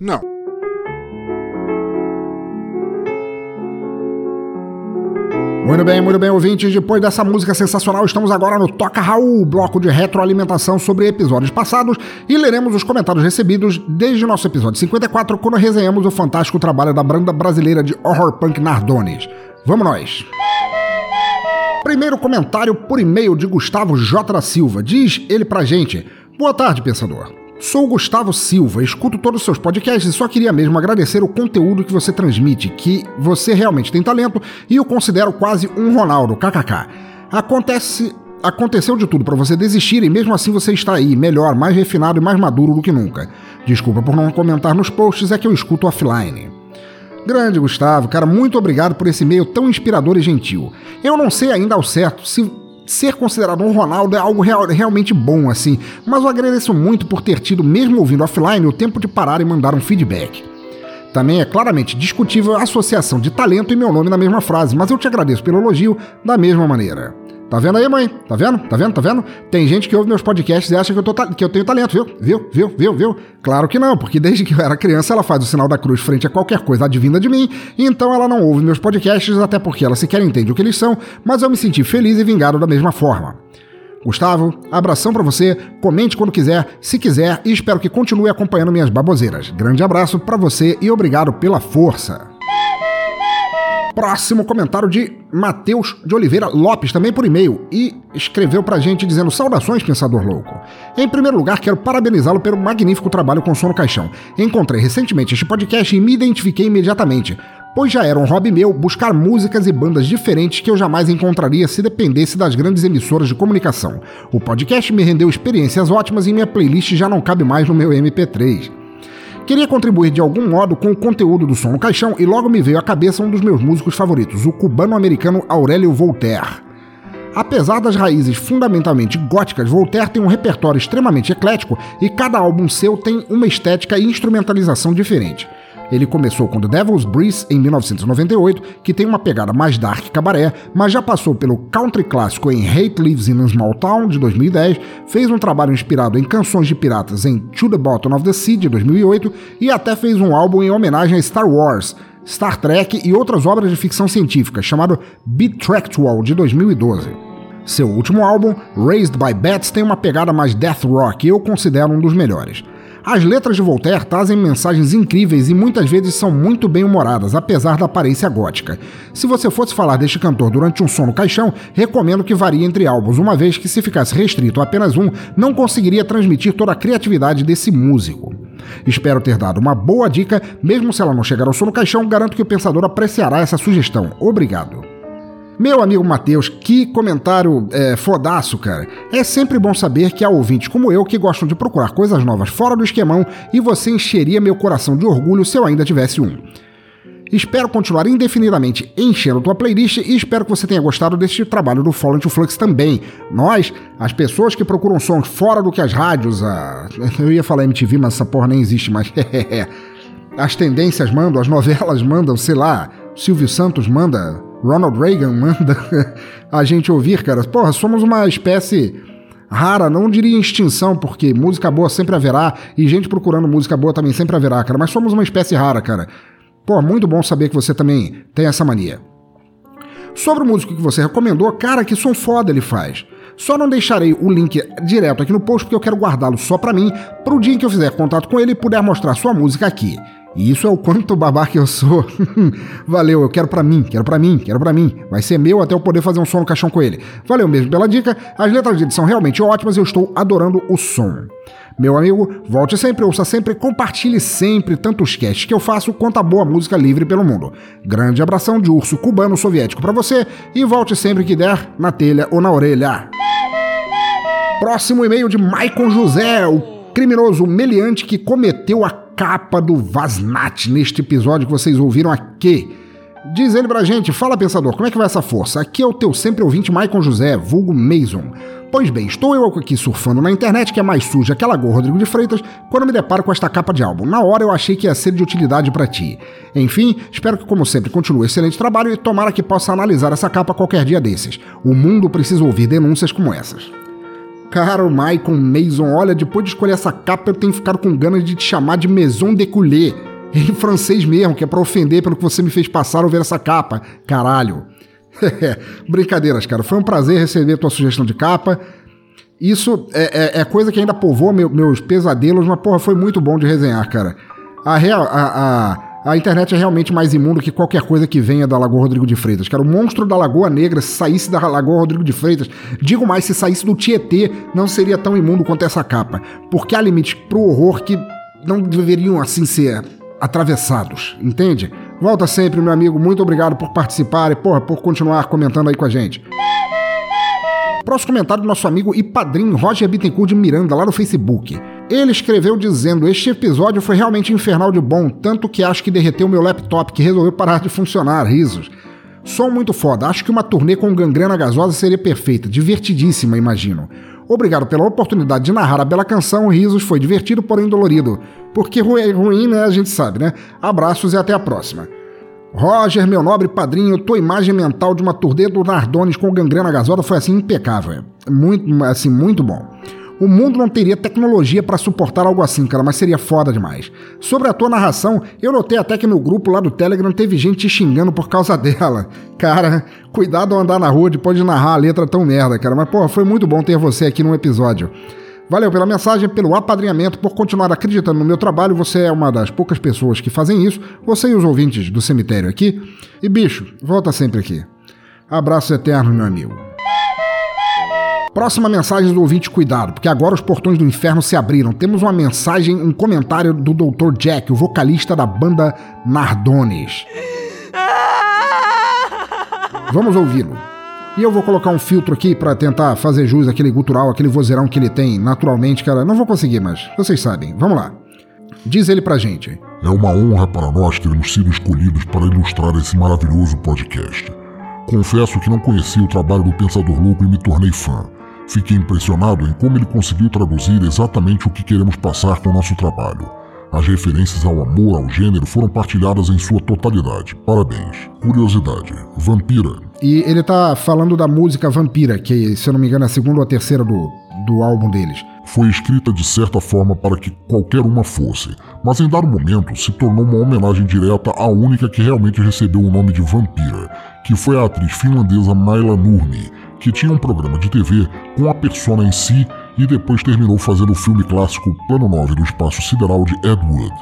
Não. Muito bem, muito bem, ouvintes. Depois dessa música sensacional, estamos agora no Toca Raul, bloco de retroalimentação sobre episódios passados e leremos os comentários recebidos desde nosso episódio 54, quando resenhamos o fantástico trabalho da banda brasileira de horror punk Nardones. Vamos nós! Primeiro comentário por e-mail de Gustavo J. Silva. Diz ele pra gente: Boa tarde, pensador. Sou o Gustavo Silva, escuto todos os seus podcasts e só queria mesmo agradecer o conteúdo que você transmite, que você realmente tem talento e eu considero quase um Ronaldo, kkk. Acontece. Aconteceu de tudo para você desistir e mesmo assim você está aí, melhor, mais refinado e mais maduro do que nunca. Desculpa por não comentar nos posts, é que eu escuto offline. Grande Gustavo, cara, muito obrigado por esse e-mail tão inspirador e gentil. Eu não sei ainda ao certo se ser considerado um Ronaldo é algo real, realmente bom, assim, mas eu agradeço muito por ter tido, mesmo ouvindo offline, o tempo de parar e mandar um feedback. Também é claramente discutível a associação de talento e meu nome na mesma frase, mas eu te agradeço pelo elogio da mesma maneira. Tá vendo aí, mãe? Tá vendo? Tá vendo? Tá vendo? Tem gente que ouve meus podcasts e acha que eu, tô, que eu tenho talento, viu? Viu? Viu? Viu? Viu? Claro que não, porque desde que eu era criança ela faz o sinal da cruz frente a qualquer coisa advinda de mim, então ela não ouve meus podcasts, até porque ela sequer entende o que eles são, mas eu me senti feliz e vingado da mesma forma. Gustavo, abração para você, comente quando quiser, se quiser, e espero que continue acompanhando minhas baboseiras. Grande abraço para você e obrigado pela força. Próximo comentário de Matheus de Oliveira Lopes, também por e-mail, e escreveu pra gente dizendo: Saudações, pensador louco. Em primeiro lugar, quero parabenizá-lo pelo magnífico trabalho com Sono Caixão. Encontrei recentemente este podcast e me identifiquei imediatamente, pois já era um hobby meu buscar músicas e bandas diferentes que eu jamais encontraria se dependesse das grandes emissoras de comunicação. O podcast me rendeu experiências ótimas e minha playlist já não cabe mais no meu MP3. Queria contribuir de algum modo com o conteúdo do Som no Caixão e logo me veio à cabeça um dos meus músicos favoritos, o cubano-americano Aurélio Voltaire. Apesar das raízes fundamentalmente góticas, Voltaire tem um repertório extremamente eclético e cada álbum seu tem uma estética e instrumentalização diferente. Ele começou com The Devil's Breeze em 1998, que tem uma pegada mais dark cabaré, mas já passou pelo country clássico em Hate Lives in a Small Town de 2010, fez um trabalho inspirado em canções de piratas em To the Bottom of the Sea de 2008 e até fez um álbum em homenagem a Star Wars, Star Trek e outras obras de ficção científica, chamado Betractual de 2012. Seu último álbum, Raised by Bats, tem uma pegada mais death rock e eu considero um dos melhores. As letras de Voltaire trazem mensagens incríveis e muitas vezes são muito bem humoradas, apesar da aparência gótica. Se você fosse falar deste cantor durante um som no caixão, recomendo que varie entre álbuns, uma vez que se ficasse restrito a apenas um, não conseguiria transmitir toda a criatividade desse músico. Espero ter dado uma boa dica, mesmo se ela não chegar ao som no caixão, garanto que o pensador apreciará essa sugestão. Obrigado. Meu amigo Matheus, que comentário é, fodaço, cara. É sempre bom saber que há ouvintes como eu que gostam de procurar coisas novas fora do esquemão e você encheria meu coração de orgulho se eu ainda tivesse um. Espero continuar indefinidamente enchendo tua playlist e espero que você tenha gostado deste trabalho do Fallen to Flux também. Nós, as pessoas que procuram sons fora do que as rádios, a... [LAUGHS] eu ia falar MTV, mas essa porra nem existe mais. [LAUGHS] as tendências mandam, as novelas mandam, sei lá, Silvio Santos manda Ronald Reagan manda [LAUGHS] a gente ouvir, cara. Porra, somos uma espécie rara, não diria extinção, porque música boa sempre haverá e gente procurando música boa também sempre haverá, cara. Mas somos uma espécie rara, cara. Pô, muito bom saber que você também tem essa mania. Sobre o músico que você recomendou, cara, que som foda ele faz. Só não deixarei o link direto aqui no post porque eu quero guardá-lo só para mim, para o dia em que eu fizer contato com ele e puder mostrar sua música aqui. E isso é o quanto babaca eu sou. [LAUGHS] Valeu, eu quero para mim, quero para mim, quero para mim. Vai ser meu até eu poder fazer um som no caixão com ele. Valeu mesmo pela dica. As letras dele são realmente ótimas e eu estou adorando o som. Meu amigo, volte sempre, ouça sempre, compartilhe sempre tanto os casts que eu faço quanto a boa música livre pelo mundo. Grande abração de urso cubano soviético para você e volte sempre que der, na telha ou na orelha. Próximo e-mail de Maicon José, o criminoso meliante que cometeu a capa do Vasnat neste episódio que vocês ouviram aqui. Diz ele pra gente, fala pensador, como é que vai essa força? Aqui é o teu sempre ouvinte Maicon José, vulgo Mason. Pois bem, estou eu aqui surfando na internet, que é mais suja que a Lagoa Rodrigo de Freitas, quando me deparo com esta capa de álbum. Na hora eu achei que ia ser de utilidade para ti. Enfim, espero que, como sempre, continue excelente trabalho e tomara que possa analisar essa capa qualquer dia desses. O mundo precisa ouvir denúncias como essas. Caro Michael Mason, olha, depois de escolher essa capa eu tenho ficado com ganas de te chamar de Maison de Coulé. Em francês mesmo, que é pra ofender pelo que você me fez passar ao ver essa capa. Caralho. [LAUGHS] Brincadeiras, cara. Foi um prazer receber tua sugestão de capa. Isso é, é, é coisa que ainda povoa meu, meus pesadelos, mas porra, foi muito bom de resenhar, cara. A, real, a, a, a internet é realmente mais imundo que qualquer coisa que venha da Lagoa Rodrigo de Freitas. Cara, o monstro da Lagoa Negra, se saísse da Lagoa Rodrigo de Freitas, digo mais, se saísse do Tietê, não seria tão imundo quanto essa capa. Porque há limites pro horror que não deveriam assim ser atravessados, entende? Volta sempre, meu amigo. Muito obrigado por participar e, porra, por continuar comentando aí com a gente. Próximo comentário do nosso amigo e padrinho Roger Bittencourt de Miranda, lá no Facebook. Ele escreveu dizendo: Este episódio foi realmente infernal de bom, tanto que acho que derreteu meu laptop, que resolveu parar de funcionar. Risos. Som muito foda. Acho que uma turnê com gangrena gasosa seria perfeita. Divertidíssima, imagino. Obrigado pela oportunidade de narrar a bela canção. Risos foi divertido, porém dolorido. Porque ruim, ruim, né? A gente sabe, né? Abraços e até a próxima. Roger, meu nobre padrinho, tua imagem mental de uma turnê do Nardones com gangrena gasosa foi assim impecável. Muito, assim, muito bom. O mundo não teria tecnologia para suportar algo assim, cara, mas seria foda demais. Sobre a tua narração, eu notei até que no grupo lá do Telegram teve gente te xingando por causa [LAUGHS] dela. Cara, cuidado ao andar na rua depois de narrar a letra tão merda, cara. Mas, porra, foi muito bom ter você aqui no episódio. Valeu pela mensagem, pelo apadrinhamento, por continuar acreditando no meu trabalho. Você é uma das poucas pessoas que fazem isso. Você e os ouvintes do cemitério aqui. E bicho, volta sempre aqui. Abraço eterno, meu amigo. Próxima mensagem do ouvinte, cuidado, porque agora os portões do inferno se abriram. Temos uma mensagem, um comentário do Dr. Jack, o vocalista da banda Nardones. [LAUGHS] Vamos ouvi-lo. E eu vou colocar um filtro aqui para tentar fazer jus àquele gutural, aquele vozeirão que ele tem naturalmente, cara. Não vou conseguir, mas vocês sabem. Vamos lá. Diz ele pra gente. É uma honra para nós termos sido escolhidos para ilustrar esse maravilhoso podcast. Confesso que não conhecia o trabalho do Pensador Louco e me tornei fã. Fiquei impressionado em como ele conseguiu traduzir exatamente o que queremos passar com o nosso trabalho. As referências ao amor, ao gênero, foram partilhadas em sua totalidade. Parabéns. Curiosidade: Vampira. E ele tá falando da música Vampira, que, se eu não me engano, é a segunda ou a terceira do, do álbum deles. Foi escrita de certa forma para que qualquer uma fosse, mas em dado momento se tornou uma homenagem direta à única que realmente recebeu o nome de Vampira, que foi a atriz finlandesa Maila Nurmi, que tinha um programa de TV com a persona em si e depois terminou fazendo o filme clássico Plano 9 do Espaço Sideral de Ed Wood.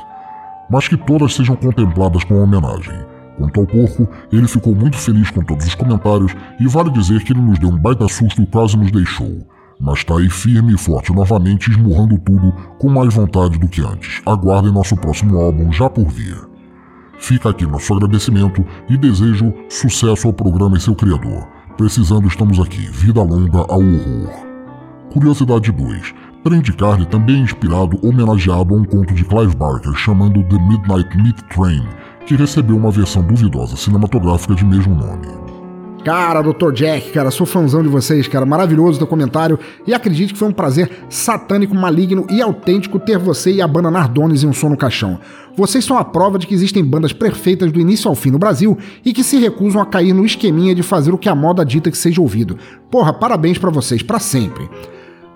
Mas que todas sejam contempladas com homenagem. Quanto ao porco, ele ficou muito feliz com todos os comentários e vale dizer que ele nos deu um baita susto e quase nos deixou. Mas está aí firme e forte novamente, esmurrando tudo com mais vontade do que antes. Aguardem nosso próximo álbum já por vir. Fica aqui nosso agradecimento e desejo sucesso ao programa e seu criador. Precisando, estamos aqui. Vida longa ao horror. Curiosidade 2. Trem de Carne também é inspirado, homenageado a um conto de Clive Barker chamado The Midnight Meat Train, que recebeu uma versão duvidosa cinematográfica de mesmo nome. Cara, Dr. Jack, cara, sou fãzão de vocês, cara. Maravilhoso teu comentário. E acredite que foi um prazer satânico, maligno e autêntico ter você e a banda Nardones em um som no caixão. Vocês são a prova de que existem bandas perfeitas do início ao fim no Brasil e que se recusam a cair no esqueminha de fazer o que a moda dita que seja ouvido. Porra, parabéns para vocês, para sempre.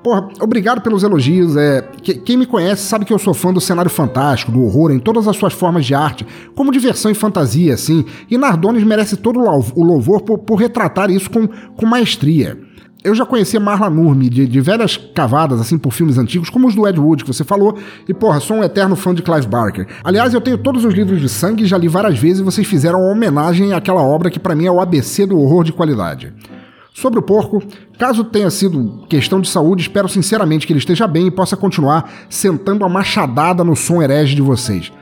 Porra, obrigado pelos elogios. É, quem me conhece sabe que eu sou fã do cenário fantástico, do horror em todas as suas formas de arte, como diversão e fantasia, assim. E Nardones merece todo o louvor por, por retratar isso com, com maestria eu já conhecia Marla Nurmi de, de, velhas cavadas, assim, por filmes antigos, como os do Ed Wood, que você falou, e porra, sou um eterno fã de Clive Barker. Aliás, eu tenho todos os livros de sangue, já li várias vezes e vocês fizeram uma homenagem àquela obra que para mim é o ABC do horror de qualidade. Sobre o porco, caso tenha sido questão de saúde, espero sinceramente que ele esteja bem e possa continuar sentando a machadada no som herege de vocês.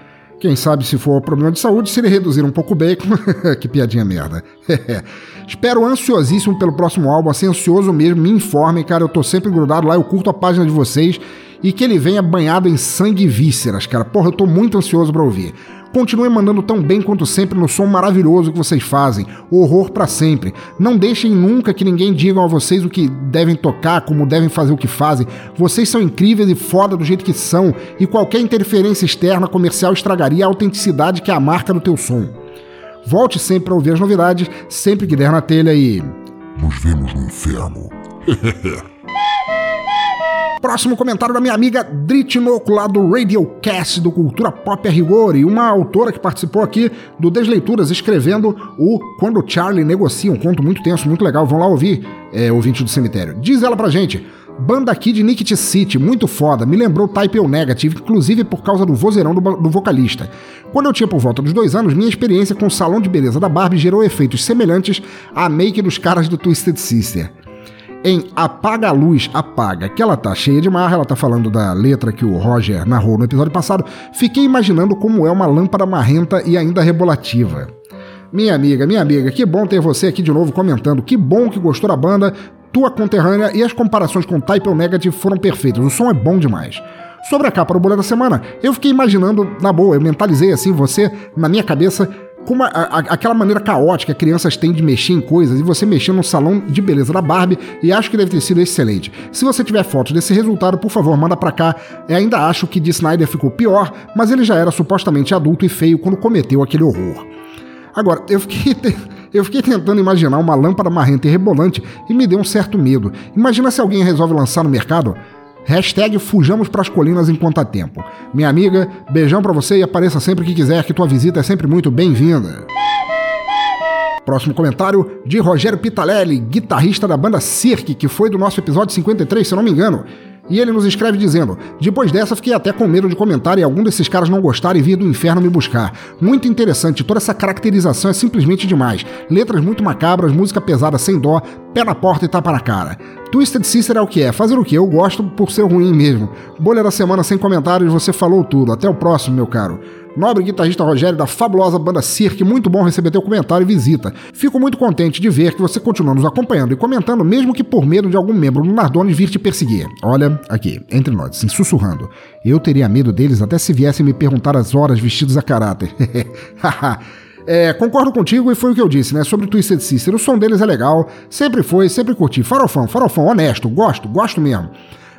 Quem sabe se for problema de saúde, se ele reduzir um pouco o bacon. [LAUGHS] que piadinha merda. [LAUGHS] Espero ansiosíssimo pelo próximo álbum, assim, ansioso mesmo. Me informem, cara. Eu tô sempre grudado lá, eu curto a página de vocês. E que ele venha banhado em sangue e vísceras, cara. Porra, eu tô muito ansioso para ouvir. Continuem mandando tão bem quanto sempre no som maravilhoso que vocês fazem. Horror para sempre. Não deixem nunca que ninguém diga a vocês o que devem tocar, como devem fazer o que fazem. Vocês são incríveis e foda do jeito que são, e qualquer interferência externa comercial estragaria a autenticidade que é a marca do teu som. Volte sempre para ouvir as novidades, sempre que der na telha e. Nos vemos no inferno. [LAUGHS] Próximo comentário da minha amiga Dritinoco, lá do Radiocast do Cultura Pop a Rigor, e uma autora que participou aqui do Desleituras, escrevendo o Quando Charlie Negocia, um conto muito tenso, muito legal. Vão lá ouvir, é, ouvinte do cemitério. Diz ela pra gente. Banda aqui de Nickit City, muito foda, me lembrou Type O Negative, inclusive por causa do vozeirão do, do, vocalista. Quando eu tinha por volta dos dois anos, minha experiência com o salão de beleza da Barbie gerou efeitos semelhantes à make dos caras do Twisted Sister em Apaga a Luz, Apaga, que ela tá cheia de marra, ela tá falando da letra que o Roger narrou no episódio passado, fiquei imaginando como é uma lâmpada marrenta e ainda rebolativa. Minha amiga, minha amiga, que bom ter você aqui de novo comentando, que bom que gostou da banda, tua conterrânea e as comparações com Type O Negative foram perfeitas, o som é bom demais. Sobre a capa do Bolé da Semana, eu fiquei imaginando, na boa, eu mentalizei assim você, na minha cabeça, como a, a, aquela maneira caótica que crianças têm de mexer em coisas e você mexer no salão de beleza da Barbie e acho que deve ter sido excelente. Se você tiver fotos desse resultado, por favor, manda pra cá. Eu ainda acho que de Snyder ficou pior, mas ele já era supostamente adulto e feio quando cometeu aquele horror. Agora, eu fiquei, eu fiquei tentando imaginar uma lâmpada marrenta e rebolante e me deu um certo medo. Imagina se alguém resolve lançar no mercado Hashtag fujamos pras colinas enquanto há tempo. Minha amiga, beijão pra você e apareça sempre que quiser, que tua visita é sempre muito bem-vinda. Próximo comentário de Rogério Pitalelli, guitarrista da banda Cirque, que foi do nosso episódio 53, se não me engano. E ele nos escreve dizendo: Depois dessa, fiquei até com medo de comentar e algum desses caras não gostarem e vir do inferno me buscar. Muito interessante, toda essa caracterização é simplesmente demais. Letras muito macabras, música pesada sem dó, pé na porta e tapa na cara. Twisted Sister é o que é. Fazer o que? Eu gosto por ser ruim mesmo. Bolha da semana sem comentários, você falou tudo. Até o próximo, meu caro. Nobre guitarrista Rogério da fabulosa banda Cirque, muito bom receber teu comentário e visita. Fico muito contente de ver que você continua nos acompanhando e comentando, mesmo que por medo de algum membro do Nardone vir te perseguir. Olha, aqui, entre nós, assim, sussurrando. Eu teria medo deles até se viessem me perguntar as horas vestidos a caráter. [LAUGHS] É, concordo contigo e foi o que eu disse, né? Sobre Twisted Sister. O som deles é legal, sempre foi, sempre curti. Farofão, farofão, honesto, gosto, gosto mesmo.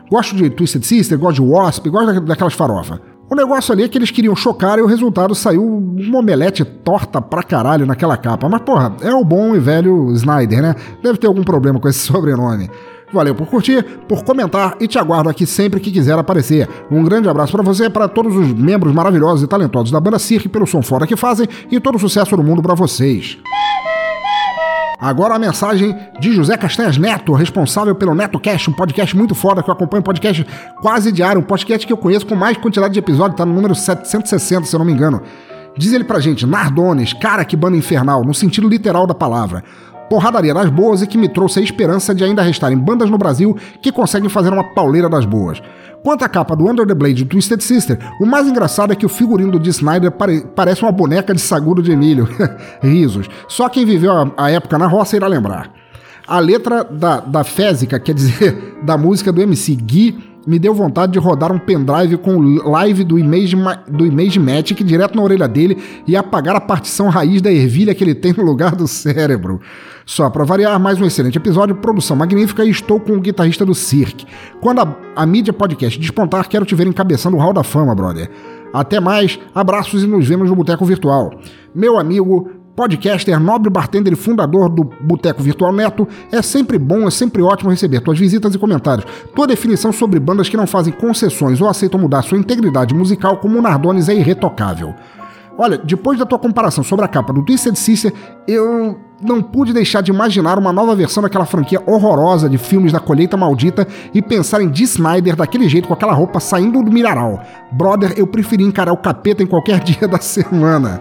Gosto de Twisted Sister, gosto de Wasp, gosto daquelas farofas. O negócio ali é que eles queriam chocar e o resultado saiu uma omelete torta pra caralho naquela capa. Mas, porra, é o bom e velho Snyder, né? Deve ter algum problema com esse [LAUGHS] sobrenome. Valeu por curtir, por comentar e te aguardo aqui sempre que quiser aparecer. Um grande abraço para você, para todos os membros maravilhosos e talentosos da banda Cirque pelo som fora que fazem e todo o sucesso do mundo para vocês. Agora a mensagem de José Castanhas Neto, responsável pelo NetoCast, um podcast muito foda que eu acompanho, um podcast quase diário, um podcast que eu conheço com mais quantidade de episódios, tá no número 760, se eu não me engano. Diz ele pra gente, Nardones, cara que banda infernal, no sentido literal da palavra porradaria das boas e que me trouxe a esperança de ainda restarem bandas no Brasil que conseguem fazer uma pauleira das boas. Quanto à capa do Under the Blade do Twisted Sister, o mais engraçado é que o figurino do D. Snyder pare parece uma boneca de sagudo de Emílio. [LAUGHS] Risos. Só quem viveu a, a, época na roça irá lembrar. A letra da, da Fésica, quer dizer, [LAUGHS] da música do MC Gui, me deu vontade de rodar um pendrive com live do Image, do Image Matic direto na orelha dele e apagar a partição raiz da ervilha que ele tem no lugar do cérebro. Só para variar, mais um excelente episódio, produção magnífica e estou com o guitarrista do Cirque. Quando a, a mídia podcast despontar, quero te ver encabeçando o Hall da Fama, brother. Até mais, abraços e nos vemos no Boteco Virtual. Meu amigo, podcaster, nobre bartender e fundador do Boteco Virtual Neto, é sempre bom, é sempre ótimo receber tuas visitas e comentários. Tua definição sobre bandas que não fazem concessões ou aceitam mudar sua integridade musical como o Nardones é irretocável. Olha, depois da tua comparação sobre a capa do Twisted Sister, eu não pude deixar de imaginar uma nova versão daquela franquia horrorosa de filmes da colheita maldita e pensar em Dee Snyder daquele jeito, com aquela roupa saindo do mineral. Brother, eu preferi encarar o capeta em qualquer [LAUGHS] dia da semana.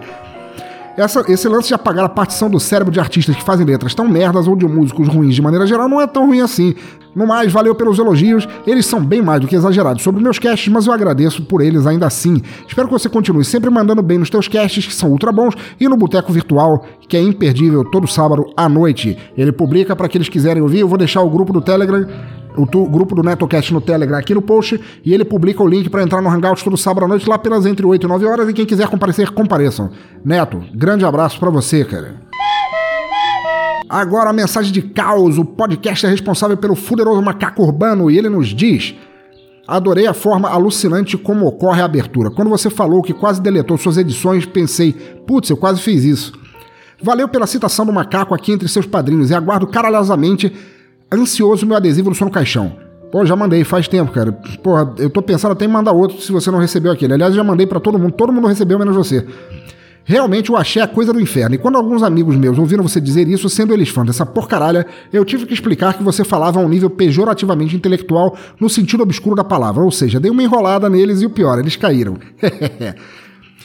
Essa, esse lance de apagar a partição do cérebro de artistas que fazem letras tão merdas ou de músicos ruins de maneira geral não é tão ruim assim. No mais, valeu pelos elogios, eles são bem mais do que exagerados sobre meus casts, mas eu agradeço por eles ainda assim. Espero que você continue sempre mandando bem nos teus casts, que são ultra bons, e no Boteco Virtual, que é imperdível todo sábado à noite. Ele publica para aqueles que quiserem ouvir, eu vou deixar o grupo do Telegram o tu- grupo do NetoCast no Telegram aqui no post e ele publica o link para entrar no Hangout todo sábado à noite lá pelas entre 8 e 9 horas e quem quiser comparecer, compareçam. Neto, grande abraço para você, cara. Agora a mensagem de caos, o podcast é responsável pelo fuderoso macaco urbano e ele nos diz... Adorei a forma alucinante como ocorre a abertura. Quando você falou que quase deletou suas edições, pensei, putz, eu quase fiz isso. Valeu pela citação do macaco aqui entre seus padrinhos e aguardo caralhosamente, ansioso meu adesivo no som no caixão. Pô, já mandei, faz tempo, cara. Porra, eu tô pensando até em mandar outro se você não recebeu aquele. Aliás, já mandei pra todo mundo, todo mundo recebeu, menos você. Realmente o axé é coisa do inferno. E quando alguns amigos meus ouviram você dizer isso, sendo eles fãs dessa porcaralha, eu tive que explicar que você falava a um nível pejorativamente intelectual no sentido obscuro da palavra. Ou seja, dei uma enrolada neles e o pior, eles caíram. [LAUGHS]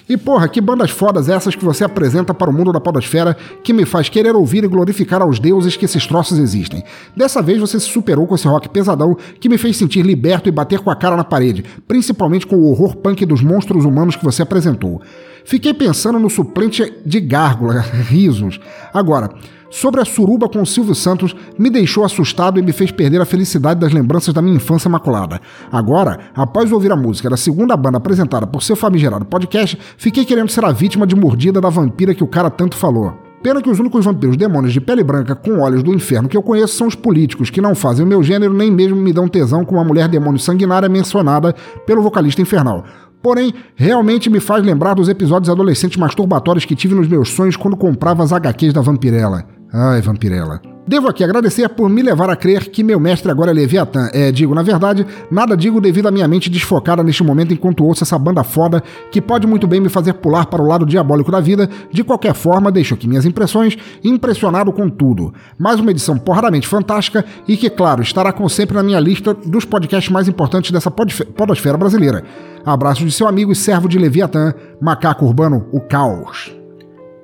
E porra, que bandas fodas essas que você apresenta para o mundo da podosfera que me faz querer ouvir e glorificar aos deuses que esses troços existem. Dessa vez você se superou com esse rock pesadão que me fez sentir liberto e bater com a cara na parede, principalmente com o horror punk dos monstros humanos que você apresentou. Fiquei pensando no suplente de Gárgula, [LAUGHS] risos. Agora, sobre a suruba com o Silvio Santos, me deixou assustado e me fez perder a felicidade das lembranças da minha infância maculada. Agora, após ouvir a música da segunda banda apresentada por seu famigerado podcast, fiquei querendo ser a vítima de mordida da vampira que o cara tanto falou. Pena que os únicos vampiros demônios de pele branca com olhos do inferno que eu conheço são os políticos, que não fazem o meu gênero nem mesmo me dão tesão com a mulher demônio sanguinária mencionada pelo vocalista infernal. Porém, realmente me faz lembrar dos episódios adolescentes masturbatórios que tive nos meus sonhos quando comprava as HQs da Vampirella. Ai, Vampirella. Devo aqui agradecer por me levar a crer que meu mestre agora é Leviatã. É, digo, na verdade, nada digo devido à minha mente desfocada neste momento enquanto ouço essa banda foda que pode muito bem me fazer pular para o lado diabólico da vida. De qualquer forma, deixo aqui minhas impressões, impressionado com tudo. Mais uma edição porradamente fantástica e que, claro, estará com sempre na minha lista dos podcasts mais importantes dessa podosfera brasileira. Abraço de seu amigo e servo de Leviatã, Macaco Urbano, o Caos.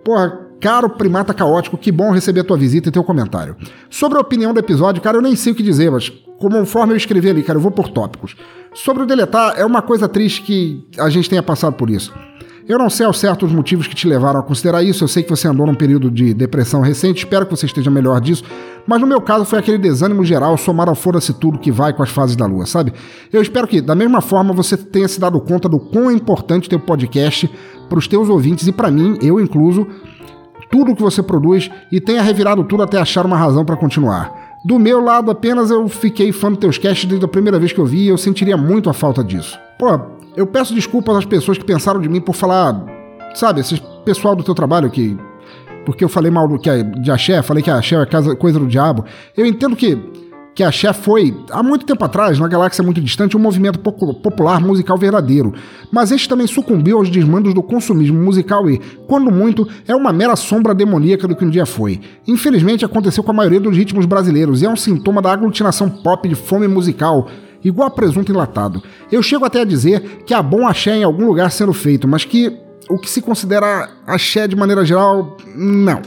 Porra, caro primata caótico, que bom receber a tua visita e teu comentário. Sobre a opinião do episódio, cara, eu nem sei o que dizer, mas conforme eu escrevi ali, cara, eu vou por tópicos. Sobre o deletar, é uma coisa triste que a gente tenha passado por isso. Eu não sei ao certo os motivos que te levaram a considerar isso, eu sei que você andou num período de depressão recente, espero que você esteja melhor disso, mas no meu caso foi aquele desânimo geral somado ao foda-se tudo que vai com as fases da lua, sabe? Eu espero que, da mesma forma, você tenha se dado conta do quão importante ter podcast para os teus ouvintes e para mim, eu incluso, tudo que você produz e tenha revirado tudo até achar uma razão para continuar. Do meu lado, apenas eu fiquei fã dos teus casts desde a primeira vez que eu vi e eu sentiria muito a falta disso. Pô, eu peço desculpas às pessoas que pensaram de mim por falar, sabe, esse pessoal do teu trabalho que. Porque eu falei mal do que é de axé, falei que a axé é casa, coisa do diabo. Eu entendo que, que axé foi, há muito tempo atrás, numa galáxia muito distante, um movimento popular musical verdadeiro. Mas este também sucumbiu aos desmandos do consumismo musical e, quando muito, é uma mera sombra demoníaca do que um dia foi. Infelizmente, aconteceu com a maioria dos ritmos brasileiros e é um sintoma da aglutinação pop de fome musical igual a presunto enlatado. Eu chego até a dizer que há bom axé em algum lugar sendo feito, mas que o que se considera axé de maneira geral, não.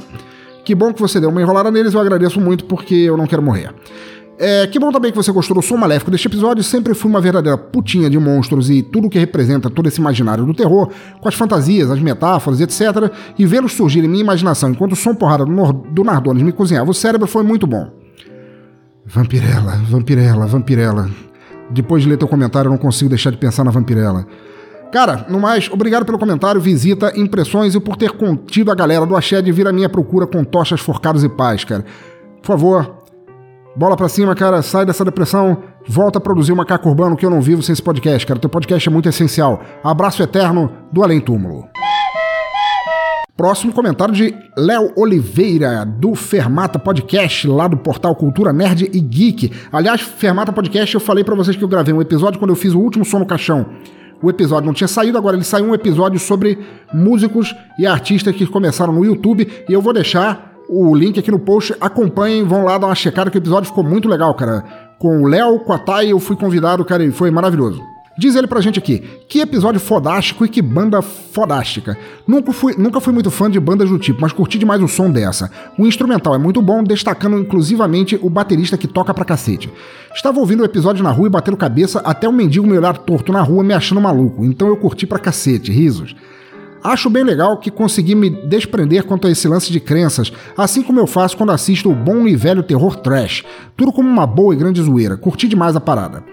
Que bom que você deu uma enrolada neles, eu agradeço muito porque eu não quero morrer. É, que bom também que você gostou do som maléfico deste episódio. Sempre fui uma verdadeira putinha de monstros e tudo que representa todo esse imaginário do terror, com as fantasias, as metáforas, etc. E vê-los surgir em minha imaginação enquanto o som porrada do, Nor do Nardones me cozinhava o cérebro foi muito bom. Vampirella, Vampirella, Vampirella. Depois de ler teu comentário, eu não consigo deixar de pensar na Vampirella. Cara, no mais, obrigado pelo comentário, visita, impressões e por ter contido a galera do Axé de vir à minha procura com tochas, forcados e paz, cara. Por favor, bola pra cima, cara, sai dessa depressão, volta a produzir o Macaco Urbano que eu não vivo sem esse podcast, cara. Teu podcast é muito essencial. Abraço eterno do Além Túmulo. Próximo comentário de Léo Oliveira, do Fermata Podcast, lá do portal Cultura Nerd e Geek. Aliás, Fermata Podcast, eu falei pra vocês que eu gravei um episódio quando eu fiz o último som no caixão. O episódio não tinha saído, agora ele saiu um episódio sobre músicos e artistas que começaram no YouTube. E eu vou deixar o link aqui no post. Acompanhem, vão lá dar uma checada, que o episódio ficou muito legal, cara. Com o Léo, com a Thay, eu fui convidado, cara, e foi maravilhoso. Diz ele pra gente aqui, que episódio fodástico e que banda fodástica. Nunca fui, nunca fui muito fã de bandas do tipo, mas curti demais o som dessa. O instrumental é muito bom, destacando inclusivamente o baterista que toca pra cacete. Estava ouvindo o episódio na rua e batendo cabeça até um mendigo me olhar torto na rua me achando maluco, então eu curti pra cacete, risos. Acho bem legal que consegui me desprender quanto a esse lance de crenças, assim como eu faço quando assisto o bom e velho terror trash. Tudo como uma boa e grande zoeira. Curti demais a parada.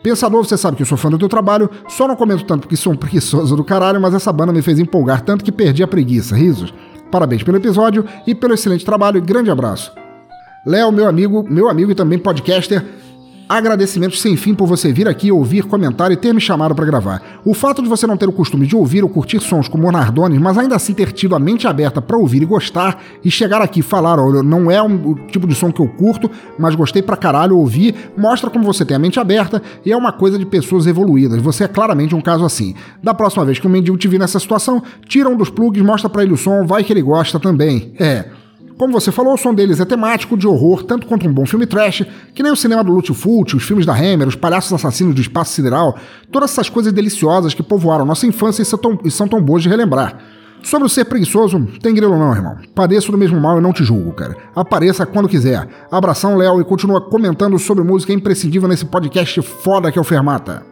Pensador, você sabe que eu sou fã do teu trabalho, só não comento tanto porque sou um [LAUGHS] preguiçoso do caralho, mas essa banda me fez empolgar tanto que perdi a preguiça. Risos. Parabéns pelo episódio e pelo excelente trabalho grande abraço. Léo, meu amigo, meu amigo e também podcaster, agradecimentos sem fim por você vir aqui ouvir, comentar e ter me chamado para gravar. O fato de você não ter o costume de ouvir ou curtir sons como o Nardones, mas ainda assim ter tido a mente aberta para ouvir e gostar e chegar aqui e falar, olha, não é um, o tipo de som que eu curto, mas gostei pra caralho ouvir, mostra como você tem a mente aberta e é uma coisa de pessoas evoluídas. Você é claramente um caso assim. Da próxima vez que o mendigo te vir nessa situação, tira um dos plugs, mostra para ele o som, vai que ele gosta também. É. Como você falou, o som deles é temático, de horror, tanto quanto um bom filme trash, que nem o cinema do Lutfult, os filmes da Hammer, os palhaços assassinos do espaço sideral, todas essas coisas deliciosas que povoaram nossa infância e são tão, e são tão boas de relembrar. Sobre o ser preguiçoso, tem grilo não, irmão. Padeço do mesmo mal e não te julgo, cara. Apareça quando quiser. Abração, Léo, e continua comentando sobre música imprescindível nesse podcast foda que é o Fermata.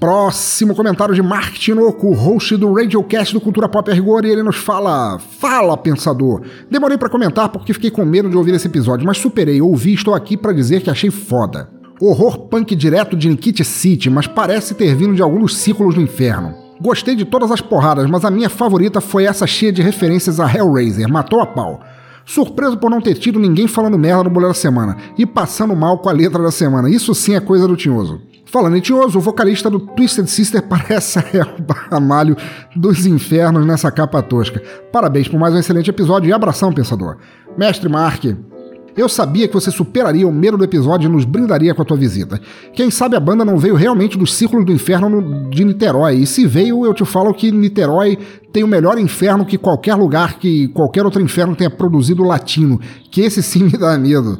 Próximo comentário de Mark Tinoco, host do Radiocast do Cultura Pop Rigor, e ele nos fala: Fala, pensador! Demorei para comentar porque fiquei com medo de ouvir esse episódio, mas superei, ouvi e estou aqui para dizer que achei foda. Horror punk direto de Nikit City, mas parece ter vindo de alguns círculos do inferno. Gostei de todas as porradas, mas a minha favorita foi essa cheia de referências a Hellraiser, matou a pau. Surpreso por não ter tido ninguém falando merda no Bolero da Semana e passando mal com a letra da semana. Isso sim é coisa do Tinhoso. Falando em Tinhoso, o vocalista do Twisted Sister [LAUGHS] parece a El Ramalho dos infernos nessa capa tosca. Parabéns por mais um excelente episódio e abração, pensador. Mestre Mark, eu sabia que você superaria o medo do episódio e nos brindaria com a tua visita. Quem sabe a banda não veio realmente dos círculos do inferno de Niterói. E se veio, eu te falo que Niterói tem o melhor inferno que qualquer lugar que qualquer outro inferno tenha produzido latino. Que esse sim [LAUGHS] me dá medo.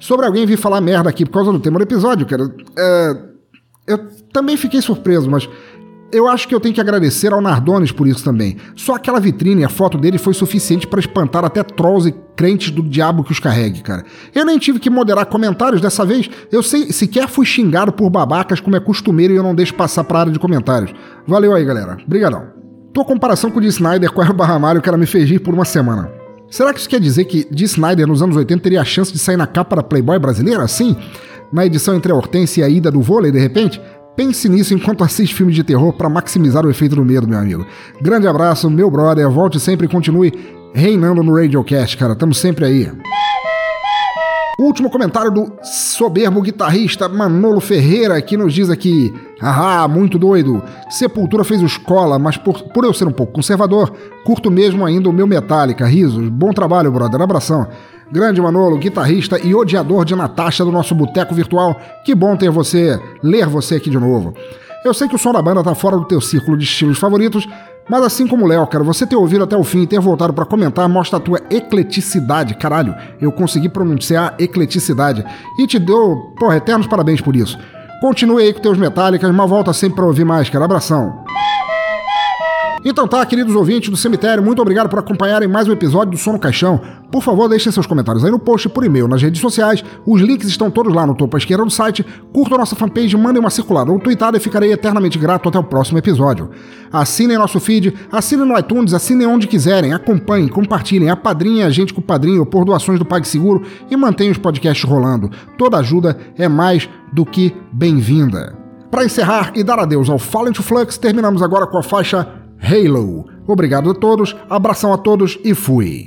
Sobre alguém vir falar merda aqui por causa do tema do episódio, cara. É, eu também fiquei surpreso, mas eu acho que eu tenho que agradecer ao Nardones por isso também. Só aquela vitrine e a foto dele foi suficiente para espantar até trolls e crentes do diabo que os carregue, cara. Eu nem tive que moderar comentários dessa vez. Eu sei, sequer fui xingado por babacas como é costumeiro e eu não deixo passar pra área de comentários. Valeu aí, galera. Obrigadão. Tua comparação com o Dee Snyder com o Barramalho, cara, me fez rir por uma semana. Será que isso quer dizer que Dee Snyder nos anos 80 teria a chance de sair na capa da Playboy brasileira assim? Na edição entre a Hortência e a Ida do vôlei, de repente? Pense nisso enquanto assiste filmes de terror para maximizar o efeito do medo, meu amigo. Grande abraço, meu brother. Volte sempre e continue reinando no Radiocast, cara. Tamo sempre aí. Último comentário do soberbo guitarrista Manolo Ferreira, que nos diz aqui: Ah, muito doido. Sepultura fez o escola, mas por, por eu ser um pouco conservador, curto mesmo ainda o meu Metallica. Risos. Bom trabalho, brother. Abração. Grande Manolo, guitarrista e odiador de Natasha do nosso boteco virtual. Que bom ter você, ler você aqui de novo. Eu sei que o som da banda tá fora do teu círculo de estilos favoritos, mas assim como o Léo, cara, você ter ouvido até o fim e ter voltado para comentar mostra a tua ecleticidade, caralho. Eu consegui pronunciar ecleticidade e te dou, porra, eternos parabéns por isso. Continue aí com teus metálicas, mas volta sempre para ouvir mais, cara. Abração. Então tá, queridos ouvintes do cemitério, muito obrigado por acompanharem mais um episódio do Som no Caixão. Por favor, deixem seus comentários aí no post, por e-mail, nas redes sociais. Os links estão todos lá no topo à esquerda do site. Curtam nossa fanpage, mandem uma circulada ou tweetada e ficarei eternamente grato até o próximo episódio. Assinem nosso feed, assinem no iTunes, assinem onde quiserem, acompanhem, compartilhem, apadrinhem a gente com o padrinho por doações do PagSeguro e mantenham os podcasts rolando. Toda ajuda é mais do que bem-vinda. Para encerrar e dar adeus ao Fallen to Flux, terminamos agora com a faixa Halo. Obrigado a todos, abração a todos e fui.